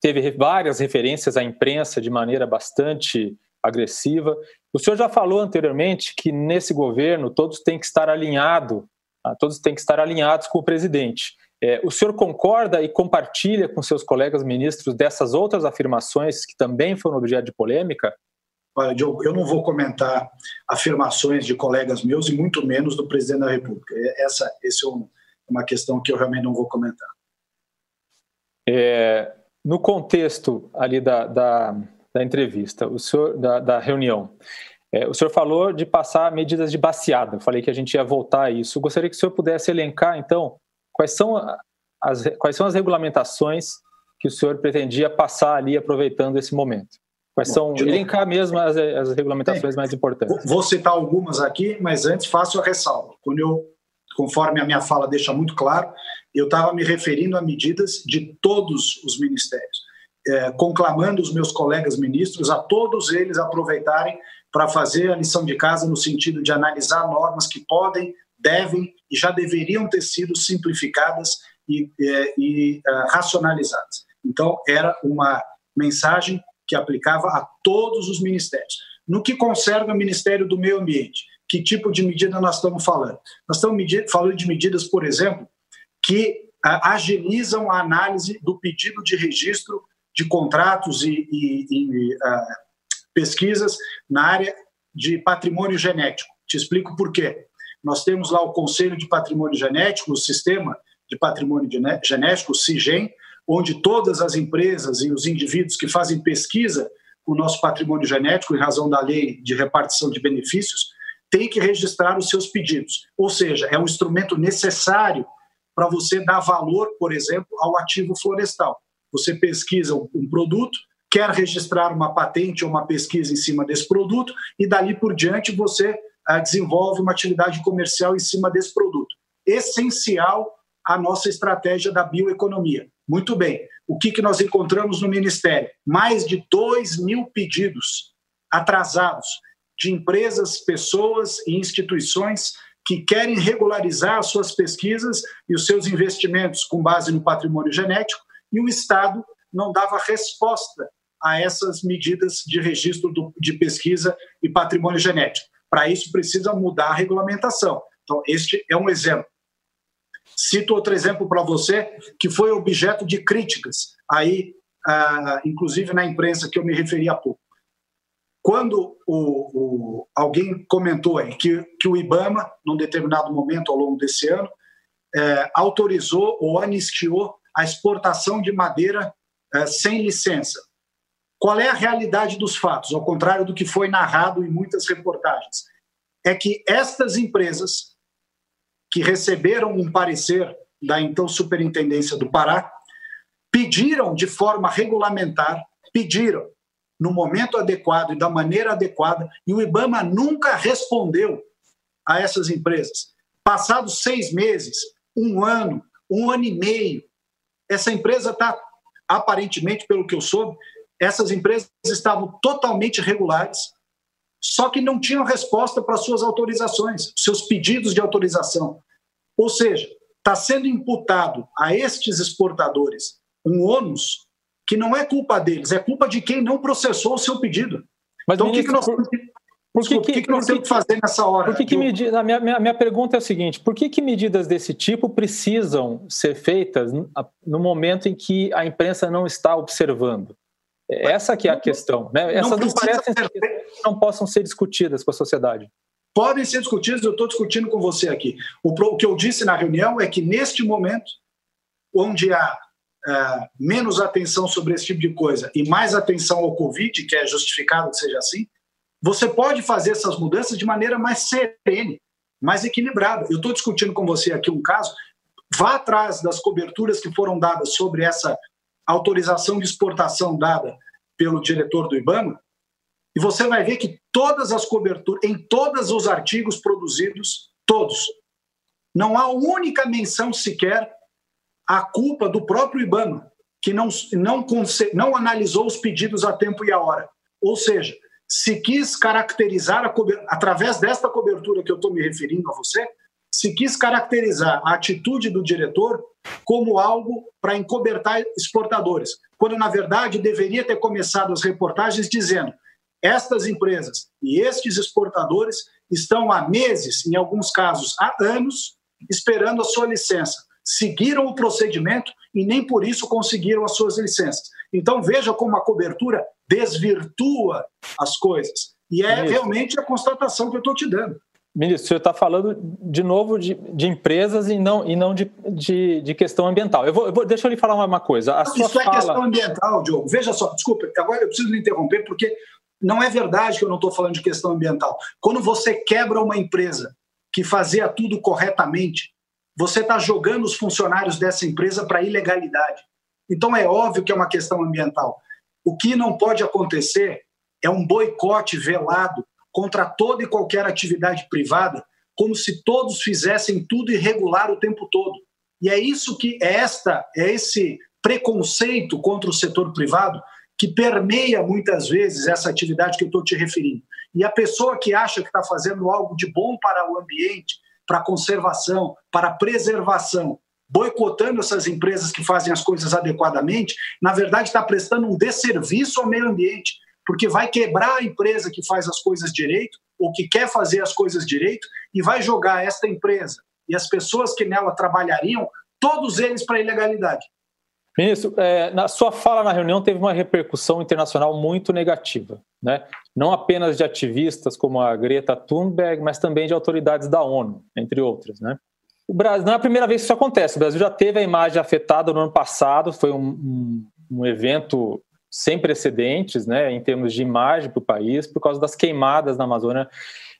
B: teve várias referências à imprensa de maneira bastante agressiva. O senhor já falou anteriormente que nesse governo todos têm que estar alinhados, tá? todos têm que estar alinhados com o presidente. É, o senhor concorda e compartilha com seus colegas ministros dessas outras afirmações que também foram objeto de polêmica?
C: Eu não vou comentar afirmações de colegas meus e muito menos do presidente da República. Essa, essa é uma questão que eu realmente não vou comentar.
B: É, no contexto ali da, da, da entrevista, o senhor, da, da reunião, é, o senhor falou de passar medidas de baseada. Eu falei que a gente ia voltar a isso. Eu gostaria que o senhor pudesse elencar, então, quais são as, quais são as regulamentações que o senhor pretendia passar ali aproveitando esse momento. Quais são, Bom, elencar mesmo as, as regulamentações mais importantes.
C: Vou citar algumas aqui, mas antes faço a ressalva. Quando eu, conforme a minha fala deixa muito claro, eu estava me referindo a medidas de todos os ministérios, é, conclamando os meus colegas ministros a todos eles aproveitarem para fazer a lição de casa no sentido de analisar normas que podem, devem e já deveriam ter sido simplificadas e, é, e uh, racionalizadas. Então, era uma mensagem que aplicava a todos os ministérios. No que concerne ao Ministério do Meio Ambiente, que tipo de medida nós estamos falando? Nós estamos falando de medidas, por exemplo, que uh, agilizam a análise do pedido de registro de contratos e, e, e uh, pesquisas na área de patrimônio genético. Te explico por quê. Nós temos lá o Conselho de Patrimônio Genético, o Sistema de Patrimônio Genético, o CIGEM, onde todas as empresas e os indivíduos que fazem pesquisa com o nosso patrimônio genético, em razão da lei de repartição de benefícios, têm que registrar os seus pedidos. Ou seja, é um instrumento necessário para você dar valor, por exemplo, ao ativo florestal. Você pesquisa um produto, quer registrar uma patente ou uma pesquisa em cima desse produto, e dali por diante você ah, desenvolve uma atividade comercial em cima desse produto. Essencial a nossa estratégia da bioeconomia. Muito bem. O que, que nós encontramos no Ministério? Mais de 2 mil pedidos atrasados de empresas, pessoas e instituições que querem regularizar as suas pesquisas e os seus investimentos com base no patrimônio genético, e o Estado não dava resposta a essas medidas de registro do, de pesquisa e patrimônio genético. Para isso, precisa mudar a regulamentação. Então, este é um exemplo. Cito outro exemplo para você, que foi objeto de críticas, aí, ah, inclusive na imprensa que eu me referi há pouco. Quando o, o, alguém comentou aí que, que o IBAMA, num determinado momento ao longo desse ano, é, autorizou ou anistiou a exportação de madeira é, sem licença. Qual é a realidade dos fatos, ao contrário do que foi narrado em muitas reportagens? É que estas empresas que receberam um parecer da então Superintendência do Pará, pediram de forma regulamentar, pediram no momento adequado e da maneira adequada, e o IBAMA nunca respondeu a essas empresas. Passados seis meses, um ano, um ano e meio, essa empresa está, aparentemente, pelo que eu soube, essas empresas estavam totalmente regulares, só que não tinham resposta para suas autorizações, seus pedidos de autorização. Ou seja, está sendo imputado a estes exportadores um ônus que não é culpa deles, é culpa de quem não processou o seu pedido. Mas, então, ministro, o que, que nós, por... Por que, que, que, nós temos que fazer nessa hora?
B: Por que, que medida, a minha, minha, minha pergunta é a seguinte: por que, que medidas desse tipo precisam ser feitas no momento em que a imprensa não está observando? Essa que é a questão, né? Essas não, não parecem ser... não possam ser discutidas com a sociedade.
C: Podem ser discutidas, eu estou discutindo com você aqui. O, o, que eu disse na reunião é que neste momento, onde há uh, menos atenção sobre esse tipo de coisa e mais atenção ao Covid, que é justificado que seja assim, você pode fazer essas mudanças de maneira mais serene, mais equilibrada. Eu estou discutindo com você aqui um caso, vá atrás das coberturas que foram dadas sobre essa autorização de exportação dada pelo diretor do IBAMA, E você vai ver que todas as coberturas, em todos os artigos produzidos, todos, não há única menção sequer à culpa do próprio IBAMA, que não, não, não analisou os pedidos a tempo e a hora. Ou seja, se quis caracterizar, a através desta cobertura que eu estou me referindo a você, se quis caracterizar a atitude do diretor como algo para encobertar exportadores, quando na verdade deveria ter começado as reportagens dizendo estas empresas e estes exportadores estão há meses, em alguns casos há anos, esperando a sua licença. Seguiram o procedimento e nem por isso conseguiram as suas licenças. Então veja como a cobertura desvirtua as coisas. E é Ministro. realmente a constatação que eu estou te dando.
B: Ministro, o senhor está falando de novo de, de, empresas e não, e não de, de, de questão ambiental. Eu vou, eu vou, deixa eu lhe falar uma coisa. A
C: Isso
B: fala...
C: é questão ambiental, Diogo. Veja só, desculpa, agora eu preciso me interromper, porque não é verdade que eu não estou falando de questão ambiental. Quando você quebra uma empresa que fazia tudo corretamente, você está jogando os funcionários dessa empresa para ilegalidade. Então é óbvio que é uma questão ambiental. O que não pode acontecer é um boicote velado contra toda e qualquer atividade privada, como se todos fizessem tudo irregular o tempo todo. E é isso que é esta é esse preconceito contra o setor privado que permeia muitas vezes essa atividade que eu estou te referindo. E a pessoa que acha que está fazendo algo de bom para o ambiente, para a conservação, para a preservação, boicotando essas empresas que fazem as coisas adequadamente, na verdade está prestando um desserviço ao meio ambiente, porque vai quebrar a empresa que faz as coisas direito, ou que quer fazer as coisas direito, e vai jogar esta empresa e as pessoas que nela trabalhariam, todos eles para a ilegalidade.
B: Ministro, é, na sua fala na reunião teve uma repercussão internacional muito negativa, né? não apenas de ativistas como a Greta Thunberg, mas também de autoridades da ONU, entre outras. Né? O Brasil, não é a primeira vez que isso acontece. O Brasil já teve a imagem afetada no ano passado, foi um, um, um evento sem precedentes né, em termos de imagem para o país, por causa das queimadas na Amazônia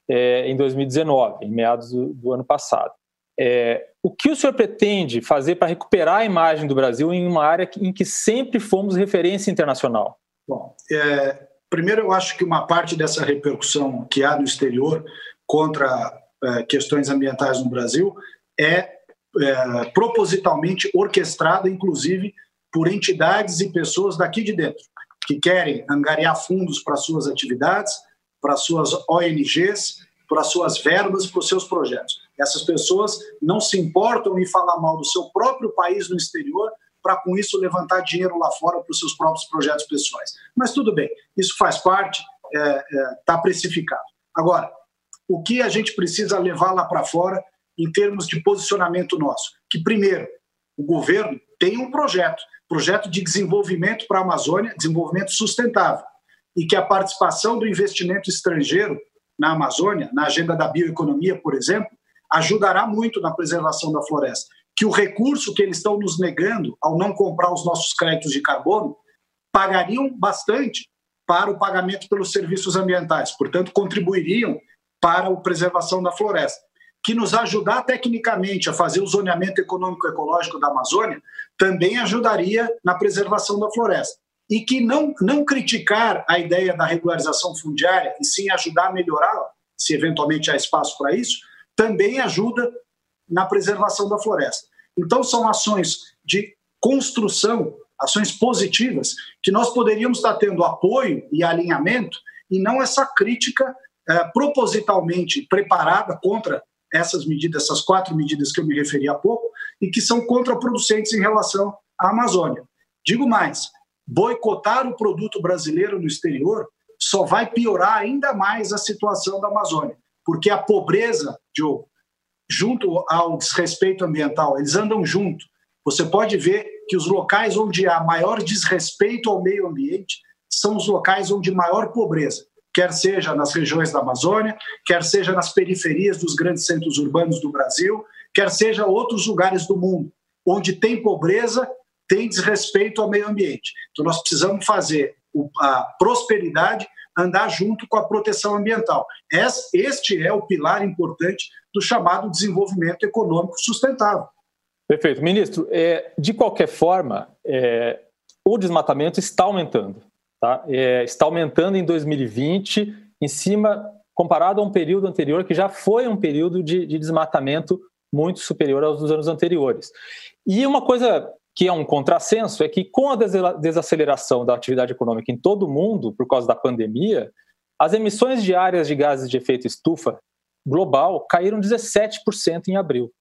B: é, em 2019, em meados do, do ano passado. É, o que o senhor pretende fazer para recuperar a imagem do Brasil em uma área em que sempre fomos referência internacional?
C: Bom, é, primeiro eu acho que uma parte dessa repercussão que há no exterior contra questões ambientais no Brasil é, propositalmente orquestrada, inclusive, por entidades e pessoas daqui de dentro, que querem angariar fundos para suas atividades, para suas ONGs, para suas verbas, para os seus projetos. Essas pessoas não se importam em falar mal do seu próprio país no exterior para com isso levantar dinheiro lá fora para os seus próprios projetos pessoais. Mas tudo bem, isso faz parte, está é, é, tá precificado. Agora, o que a gente precisa levar lá para fora em termos de posicionamento nosso. Que, primeiro, o governo tem um projeto, projeto de desenvolvimento para a Amazônia, desenvolvimento sustentável, e que a participação do investimento estrangeiro na Amazônia, na agenda da bioeconomia, por exemplo, ajudará muito na preservação da floresta. Que o recurso que eles estão nos negando ao não comprar os nossos créditos de carbono pagariam bastante para o pagamento pelos serviços ambientais, portanto, contribuiriam para a preservação da floresta que nos ajudar tecnicamente a fazer o zoneamento econômico-ecológico da Amazônia também ajudaria na preservação da floresta. E que não, não criticar a ideia da regularização fundiária e sim ajudar a melhorá-la, se eventualmente há espaço para isso, também ajuda na preservação da floresta. Então, são ações de construção, ações positivas, que nós poderíamos estar tendo apoio e alinhamento, e não essa crítica é, propositalmente preparada contra essas medidas, essas quatro medidas que eu me referi há pouco, e que são contraproducentes em relação à Amazônia. Digo mais, boicotar o produto brasileiro no exterior só vai piorar ainda mais a situação da Amazônia, porque a pobreza, Diogo, junto ao desrespeito ambiental, eles andam junto. Você pode ver que os locais onde há maior desrespeito ao meio ambiente são os locais onde maior pobreza quer seja nas regiões da Amazônia, quer seja nas periferias dos grandes centros urbanos do Brasil, quer seja outros lugares do mundo, onde tem pobreza, tem desrespeito ao meio ambiente. Então, nós precisamos fazer a prosperidade andar junto com a proteção ambiental. Este é o pilar importante do chamado desenvolvimento econômico sustentável.
B: Perfeito. Ministro, é, de qualquer forma, é, o desmatamento está aumentando. Tá? É, está aumentando em 2020, em cima, comparado a um período anterior, que já foi um período de, de desmatamento muito superior aos dos anos anteriores. E uma coisa que é um contrassenso é que, com a desaceleração da atividade econômica em todo o mundo, por causa da pandemia, as emissões diárias de gases de efeito estufa global caíram 17% em abril.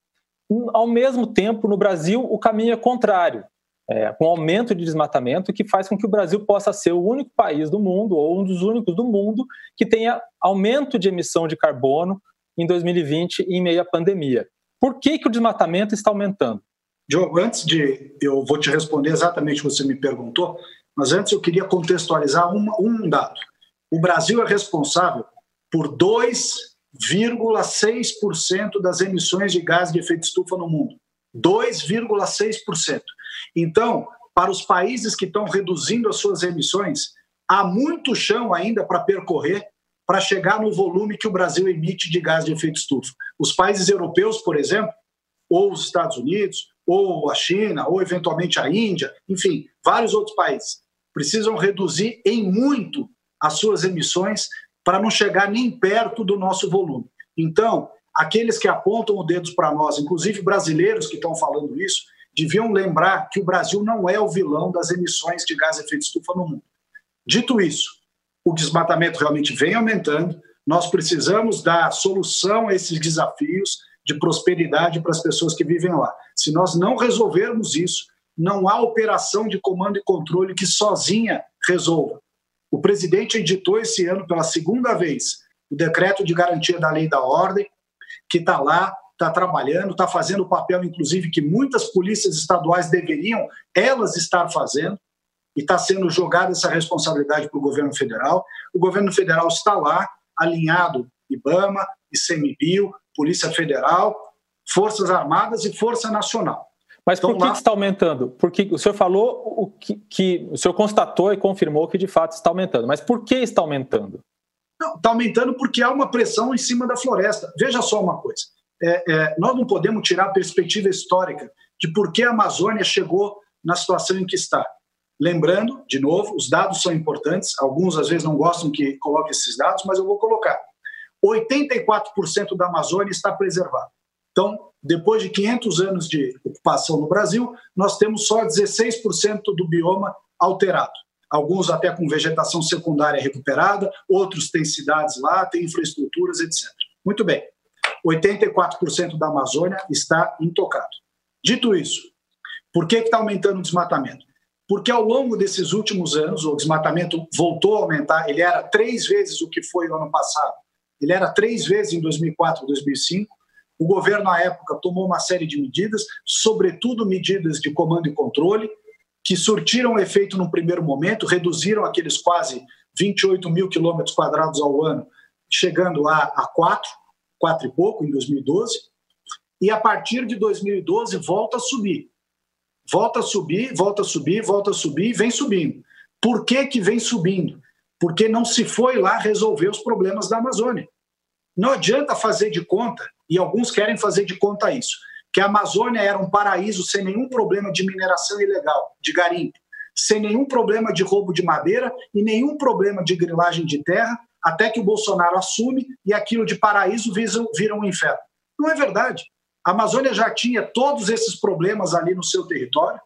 B: Ao mesmo tempo, no Brasil, o caminho é contrário é, com aumento de desmatamento, que faz com que o Brasil possa ser o único país do mundo, ou um dos únicos do mundo, que tenha aumento de emissão de carbono em 2020 em meio à pandemia. Por que, que o desmatamento está aumentando?
C: Diogo, antes de. Eu vou te responder exatamente o que você me perguntou, mas antes eu queria contextualizar um, um dado. O Brasil é responsável por 2,6% das emissões de gás de efeito estufa no mundo. 2,6%. Então, para os países que estão reduzindo as suas emissões, há muito chão ainda para percorrer para chegar no volume que o Brasil emite de gás de efeito estufa. Os países europeus, por exemplo, ou os Estados Unidos, ou a China, ou eventualmente a Índia, enfim, vários outros países, precisam reduzir em muito as suas emissões para não chegar nem perto do nosso volume. Então, aqueles que apontam o dedo para nós, inclusive brasileiros que estão falando isso, deviam lembrar que o Brasil não é o vilão das emissões de gás de efeito estufa no mundo. Dito isso, o desmatamento realmente vem aumentando, nós precisamos dar solução a esses desafios de prosperidade para as pessoas que vivem lá. Se nós não resolvermos isso, não há operação de comando e controle que sozinha resolva. O presidente editou esse ano pela segunda vez o decreto de garantia da lei da ordem, que está lá está trabalhando, está fazendo o papel, inclusive, que muitas polícias estaduais deveriam elas estar fazendo, e está sendo jogada essa responsabilidade para o governo federal. O governo federal está lá, alinhado IBAMA, ICMBio, Polícia Federal, Forças Armadas e Força Nacional.
B: Mas então, por que, lá... que, está aumentando? Porque o senhor falou o que, que, o senhor constatou e confirmou que de fato está aumentando. Mas por que está aumentando?
C: Está aumentando porque há uma pressão em cima da floresta. Veja só uma coisa: é, é, nós não podemos tirar a perspectiva histórica de por que a Amazônia chegou na situação em que está. Lembrando, de novo, os dados são importantes, alguns às vezes não gostam que coloque esses dados, mas eu vou colocar. 84% da Amazônia está preservada. Então, depois de 500 anos de ocupação no Brasil, nós temos só 16% do bioma alterado. Alguns até com vegetação secundária recuperada, outros têm cidades lá, têm infraestruturas, etc. Muito bem. 84% da Amazônia está intocado. Dito isso, por que está aumentando o desmatamento? Porque ao longo desses últimos anos, o desmatamento voltou a aumentar, ele era três vezes o que foi no ano passado, ele era três vezes em 2004 e 2005. O governo, na época, tomou uma série de medidas, sobretudo medidas de comando e controle, que surtiram efeito no primeiro momento, reduziram aqueles quase 28 mil quilômetros quadrados ao ano, chegando a, a 4, quatro e pouco em 2012, e a partir de 2012 volta a subir. Volta a subir, volta a subir, volta a subir e vem subindo. Por que, que vem subindo? Porque não se foi lá resolver os problemas da Amazônia. Não adianta fazer de conta, e alguns querem fazer de conta isso, que a Amazônia era um paraíso sem nenhum problema de mineração ilegal, de garimpo, sem nenhum problema de roubo de madeira e nenhum problema de grilagem de terra, até que o Bolsonaro assume e aquilo de paraíso vira um inferno. Não é verdade. A Amazônia já tinha todos esses problemas ali no seu território.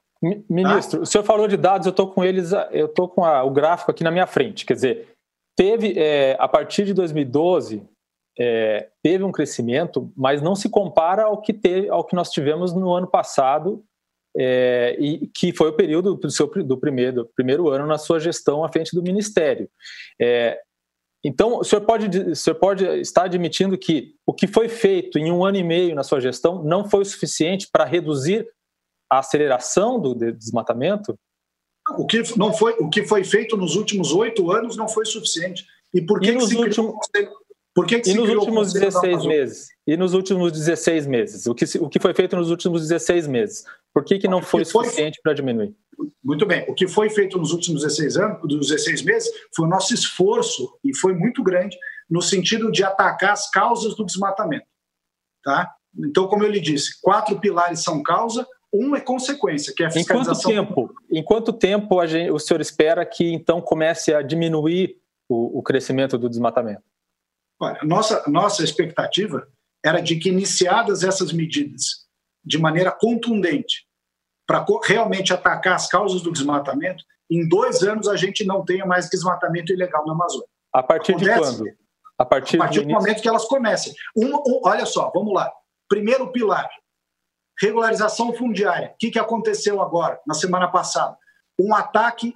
B: Ministro, tá? o senhor falou de dados, eu estou com eles, eu estou com a, o gráfico aqui na minha frente. Quer dizer, teve é, a partir de 2012 é, teve um crescimento, mas não se compara ao que teve, ao que nós tivemos no ano passado é, e que foi o período do, seu, do, primeiro, do primeiro ano na sua gestão à frente do Ministério. É, então, o senhor, pode, o senhor pode estar admitindo que o que foi feito em um ano e meio na sua gestão não foi o suficiente para reduzir a aceleração do desmatamento?
C: O que, não foi, o que foi feito nos últimos oito anos não foi suficiente. E por que,
B: e que últimos... Por que, que e nos últimos 16 meses? E nos últimos 16 meses? O que, o que foi feito nos últimos 16 meses? Por que, que não foi, foi suficiente para diminuir?
C: Muito bem. O que foi feito nos últimos 16 anos, dos 16 meses, foi o nosso esforço, e foi muito grande, no sentido de atacar as causas do desmatamento. Tá? Então, como eu lhe disse, quatro pilares são causa, Um é consequência, que é a fiscalização.
B: Em quanto tempo, em quanto tempo gente, o senhor espera que então comece a diminuir o, o crescimento do desmatamento?
C: Olha, nossa, nossa expectativa era de que, iniciadas essas medidas de maneira contundente, para realmente atacar as causas do desmatamento, em dois anos a gente não tenha mais desmatamento ilegal na Amazônia.
B: A partir Acontece, de quando?
C: A partir, a partir do, do momento que elas comecem. Um, um, olha só, vamos lá. Primeiro pilar, regularização fundiária. O que, que aconteceu agora, na semana passada? Um ataque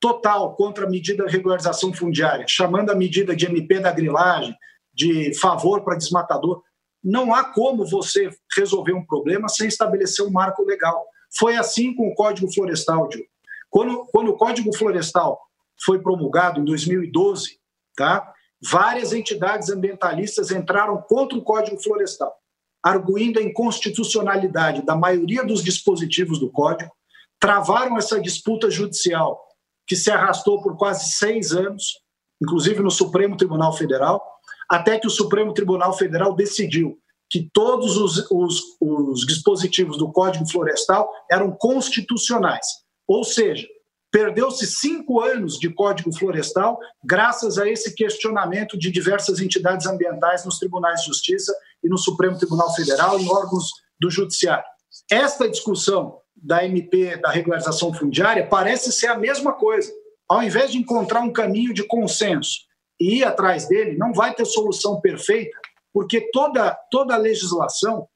C: total contra a medida de regularização fundiária, chamando a medida de MP da grilagem, de favor para desmatador. Não há como você resolver um problema sem estabelecer um marco legal. Foi assim com o Código Florestal, Diogo. Quando, quando o Código Florestal foi promulgado em 2012, tá? várias entidades ambientalistas entraram contra o Código Florestal, arguindo a inconstitucionalidade da maioria dos dispositivos do Código, travaram essa disputa judicial que se arrastou por quase seis anos, inclusive no Supremo Tribunal Federal, até que o Supremo Tribunal Federal decidiu que todos os, os, os dispositivos do Código Florestal eram constitucionais. Ou seja, perdeu-se cinco anos de Código Florestal graças a esse questionamento de diversas entidades ambientais nos tribunais de justiça e no Supremo Tribunal Federal, em órgãos do Judiciário. Esta discussão da MP, da regularização fundiária, parece ser a mesma coisa. Ao invés de encontrar um caminho de consenso e ir atrás dele, não vai ter solução perfeita, porque toda, toda legislação,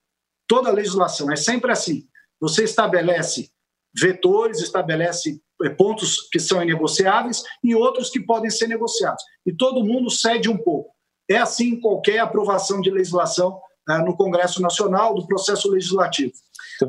C: toda legislação é sempre assim. Você estabelece vetores, estabelece eh, pontos que são inegociáveis e outros que podem ser negociados. E todo mundo cede um pouco. É assim em qualquer aprovação de legislação né, no Congresso Nacional, do processo legislativo.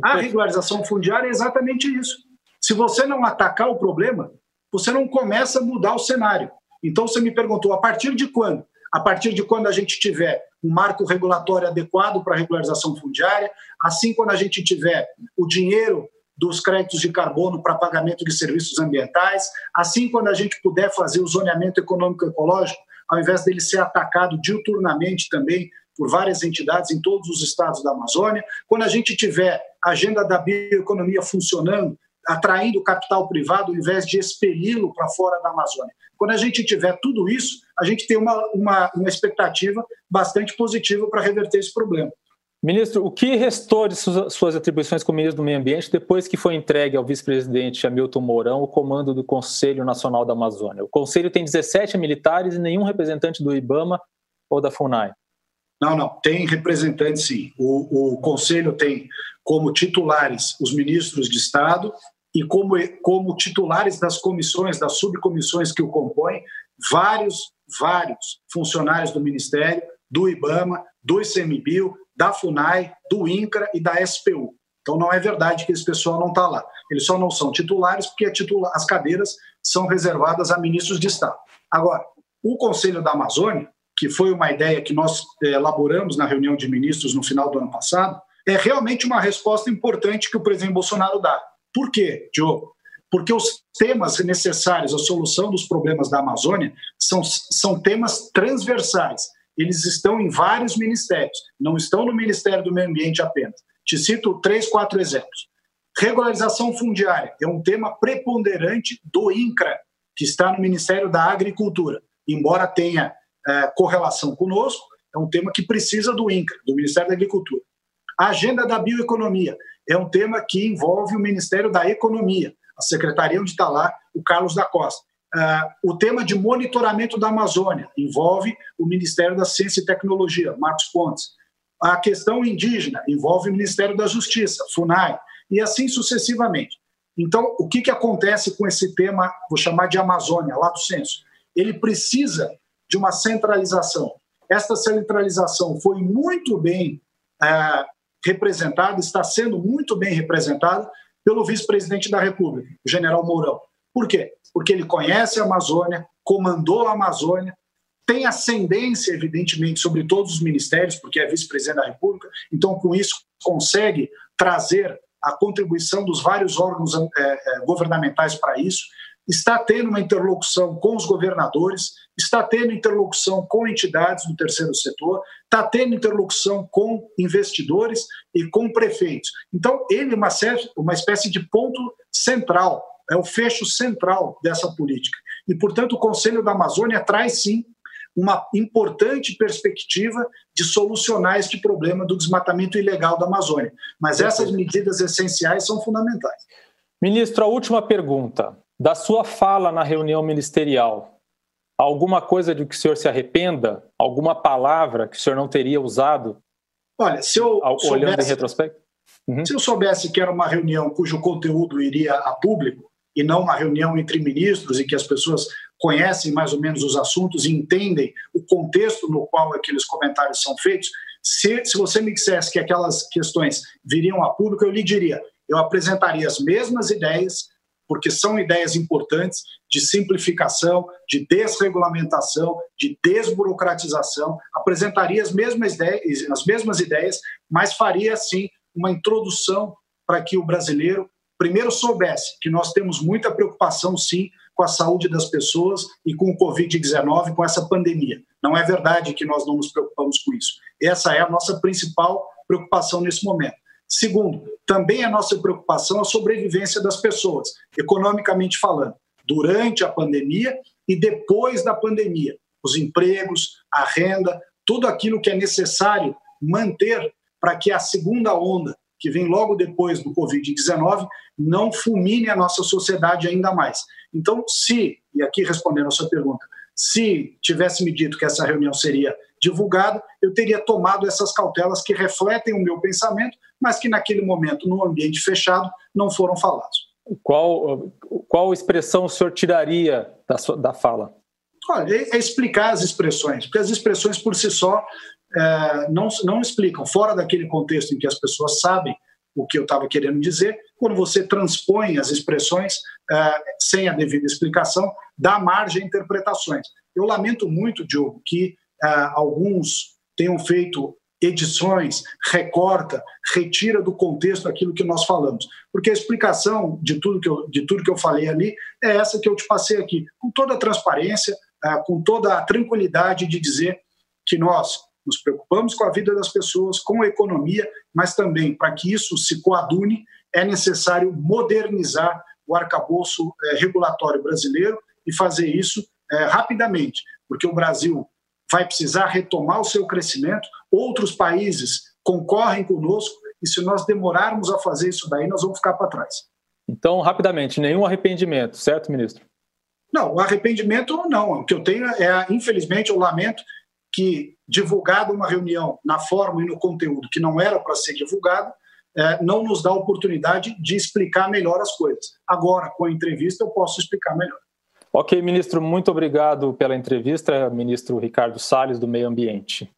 C: A regularização fundiária é exatamente isso. Se você não atacar o problema, você não começa a mudar o cenário. Então, você me perguntou, a partir de quando? A partir de quando a gente tiver um marco regulatório adequado para a regularização fundiária, assim quando a gente tiver o dinheiro dos créditos de carbono para pagamento de serviços ambientais, assim quando a gente puder fazer o zoneamento econômico ecológico, ao invés dele ser atacado diuturnamente também por várias entidades em todos os estados da Amazônia, quando a gente tiver agenda da bioeconomia funcionando, atraindo capital privado ao invés de expeli-lo para fora da Amazônia. Quando a gente tiver tudo isso, a gente tem uma, uma, uma expectativa bastante positiva para reverter esse problema.
B: Ministro, o que restou de suas atribuições como ministro do Meio Ambiente depois que foi entregue ao vice-presidente Hamilton Mourão o comando do Conselho Nacional da Amazônia? O Conselho tem 17 militares e nenhum representante do IBAMA ou da FUNAI.
C: Não, não, tem representante sim. O, o Conselho tem como titulares os ministros de Estado e como, como titulares das comissões, das subcomissões que o compõem, vários, vários funcionários do Ministério, do IBAMA, do ICMBio, da FUNAI, do INCRA e da SPU. Então não é verdade que esse pessoal não está lá. Eles só não são titulares porque titula as cadeiras são reservadas a ministros de Estado. Agora, o Conselho da Amazônia que foi uma ideia que nós eh, elaboramos na reunião de ministros no final do ano passado, é realmente uma resposta importante que o presidente Bolsonaro dá. Por quê, Diogo? Porque os temas necessários à solução dos problemas da Amazônia são, são temas transversais. Eles estão em vários ministérios, não estão no Ministério do Meio Ambiente apenas. Te cito três, quatro exemplos. Regularização fundiária é um tema preponderante do INCRA, que está no Ministério da Agricultura, embora tenha é, correlação conosco, é um tema que precisa do INCRA, do Ministério da Agricultura. A agenda da bioeconomia é um tema que envolve o Ministério da Economia, a secretaria onde está lá o Carlos da Costa. Uh, o tema de monitoramento da Amazônia envolve o Ministério da Ciência e Tecnologia, Marcos Pontes. A questão indígena envolve o Ministério da Justiça, FUNAI, e assim sucessivamente. Então, o que, que acontece com esse tema, vou chamar de Amazônia, lá do censo? Ele precisa de uma centralização. Esta centralização foi muito bem é, representada, está sendo muito bem representada pelo vice-presidente da República, o general Mourão. Por quê? Porque ele conhece a Amazônia, comandou a Amazônia, tem ascendência, evidentemente, sobre todos os ministérios, porque é vice-presidente da República, então, com isso, consegue trazer a contribuição dos vários órgãos é, governamentais para isso, está tendo uma interlocução com os governadores, está tendo interlocução com entidades do terceiro setor, está tendo interlocução com investidores e com prefeitos. Então, ele é uma, uma espécie de ponto central, é o fecho central dessa política. E, portanto, o Conselho da Amazônia traz sim uma importante perspectiva de solucionar este problema do desmatamento ilegal da Amazônia. Mas essas medidas essenciais são fundamentais.
B: Ministro, a última pergunta. Da sua fala na reunião ministerial, alguma coisa de que o senhor se arrependa? Alguma palavra que o senhor não teria usado?
C: Olha, se eu
B: olhando soubesse, em retrospecto?
C: Uhum. Se eu soubesse que era uma reunião cujo conteúdo iria a público e não uma reunião entre ministros e que as pessoas conhecem mais ou menos os assuntos e entendem o contexto no qual aqueles comentários são feitos, se, se você me dissesse que aquelas questões viriam a público, eu lhe diria: eu apresentaria as mesmas ideias, porque são ideias importantes de simplificação, de desregulamentação, de desburocratização. Apresentaria as mesmas ideias, as mesmas ideias, mas faria assim uma introdução para que o brasileiro primeiro soubesse que nós temos muita preocupação sim com a saúde das pessoas e com o COVID-19, com essa pandemia. Não é verdade que nós não nos preocupamos com isso. Essa é a nossa principal preocupação nesse momento. Segundo, também a nossa preocupação é a sobrevivência das pessoas, economicamente falando, durante a pandemia e depois da pandemia. Os empregos, a renda, tudo aquilo que é necessário manter para que a segunda onda, que vem logo depois do Covid-19, não fulmine a nossa sociedade ainda mais. Então, se, e aqui respondendo a sua pergunta, se tivesse me dito que essa reunião seria divulgada, eu teria tomado essas cautelas que refletem o meu pensamento, mas que naquele momento, no ambiente fechado, não foram falados.
B: Qual, qual expressão o senhor tiraria da, sua, da fala?
C: Olha, é, é explicar as expressões, porque as expressões por si só é, não, não explicam, fora daquele contexto em que as pessoas sabem o que eu estava querendo dizer, quando você transpõe as expressões é, sem a devida explicação, dá margem a interpretações. Eu lamento muito, Diogo, que é, alguns tenham feito edições, recorta, retira do contexto aquilo que nós falamos. Porque a explicação de tudo que eu, de tudo que eu falei ali é essa que eu te passei aqui, com toda a transparência, é, com toda a tranquilidade de dizer que nós nos preocupamos com a vida das pessoas, com a economia, mas também para que isso se coadune, é necessário modernizar o arcabouço é, regulatório brasileiro e fazer isso é, rapidamente, porque o Brasil vai precisar retomar o seu crescimento, outros países concorrem conosco, e se nós demorarmos a fazer isso daí, nós vamos ficar para trás.
B: Então, rapidamente, nenhum arrependimento, certo, ministro?
C: Não, arrependimento não. O que eu tenho é, infelizmente, eu lamento que divulgado uma reunião na forma e no conteúdo que não era para ser divulgado, é, não nos dá a oportunidade de explicar melhor as coisas. Agora, com a entrevista, eu posso explicar melhor.
B: Ok, ministro, muito obrigado pela entrevista, ministro Ricardo Salles, do Meio Ambiente.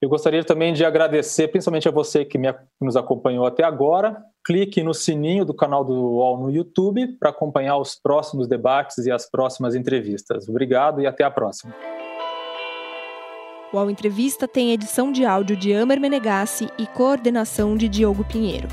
B: Eu gostaria também de agradecer, principalmente a você que me, nos acompanhou até agora. Clique no sininho do canal do UOL no YouTube para acompanhar os próximos debates e as próximas entrevistas. Obrigado e até a próxima.
A: O UOL Entrevista tem edição de áudio de Amer Menegassi e coordenação de Diogo Pinheiro.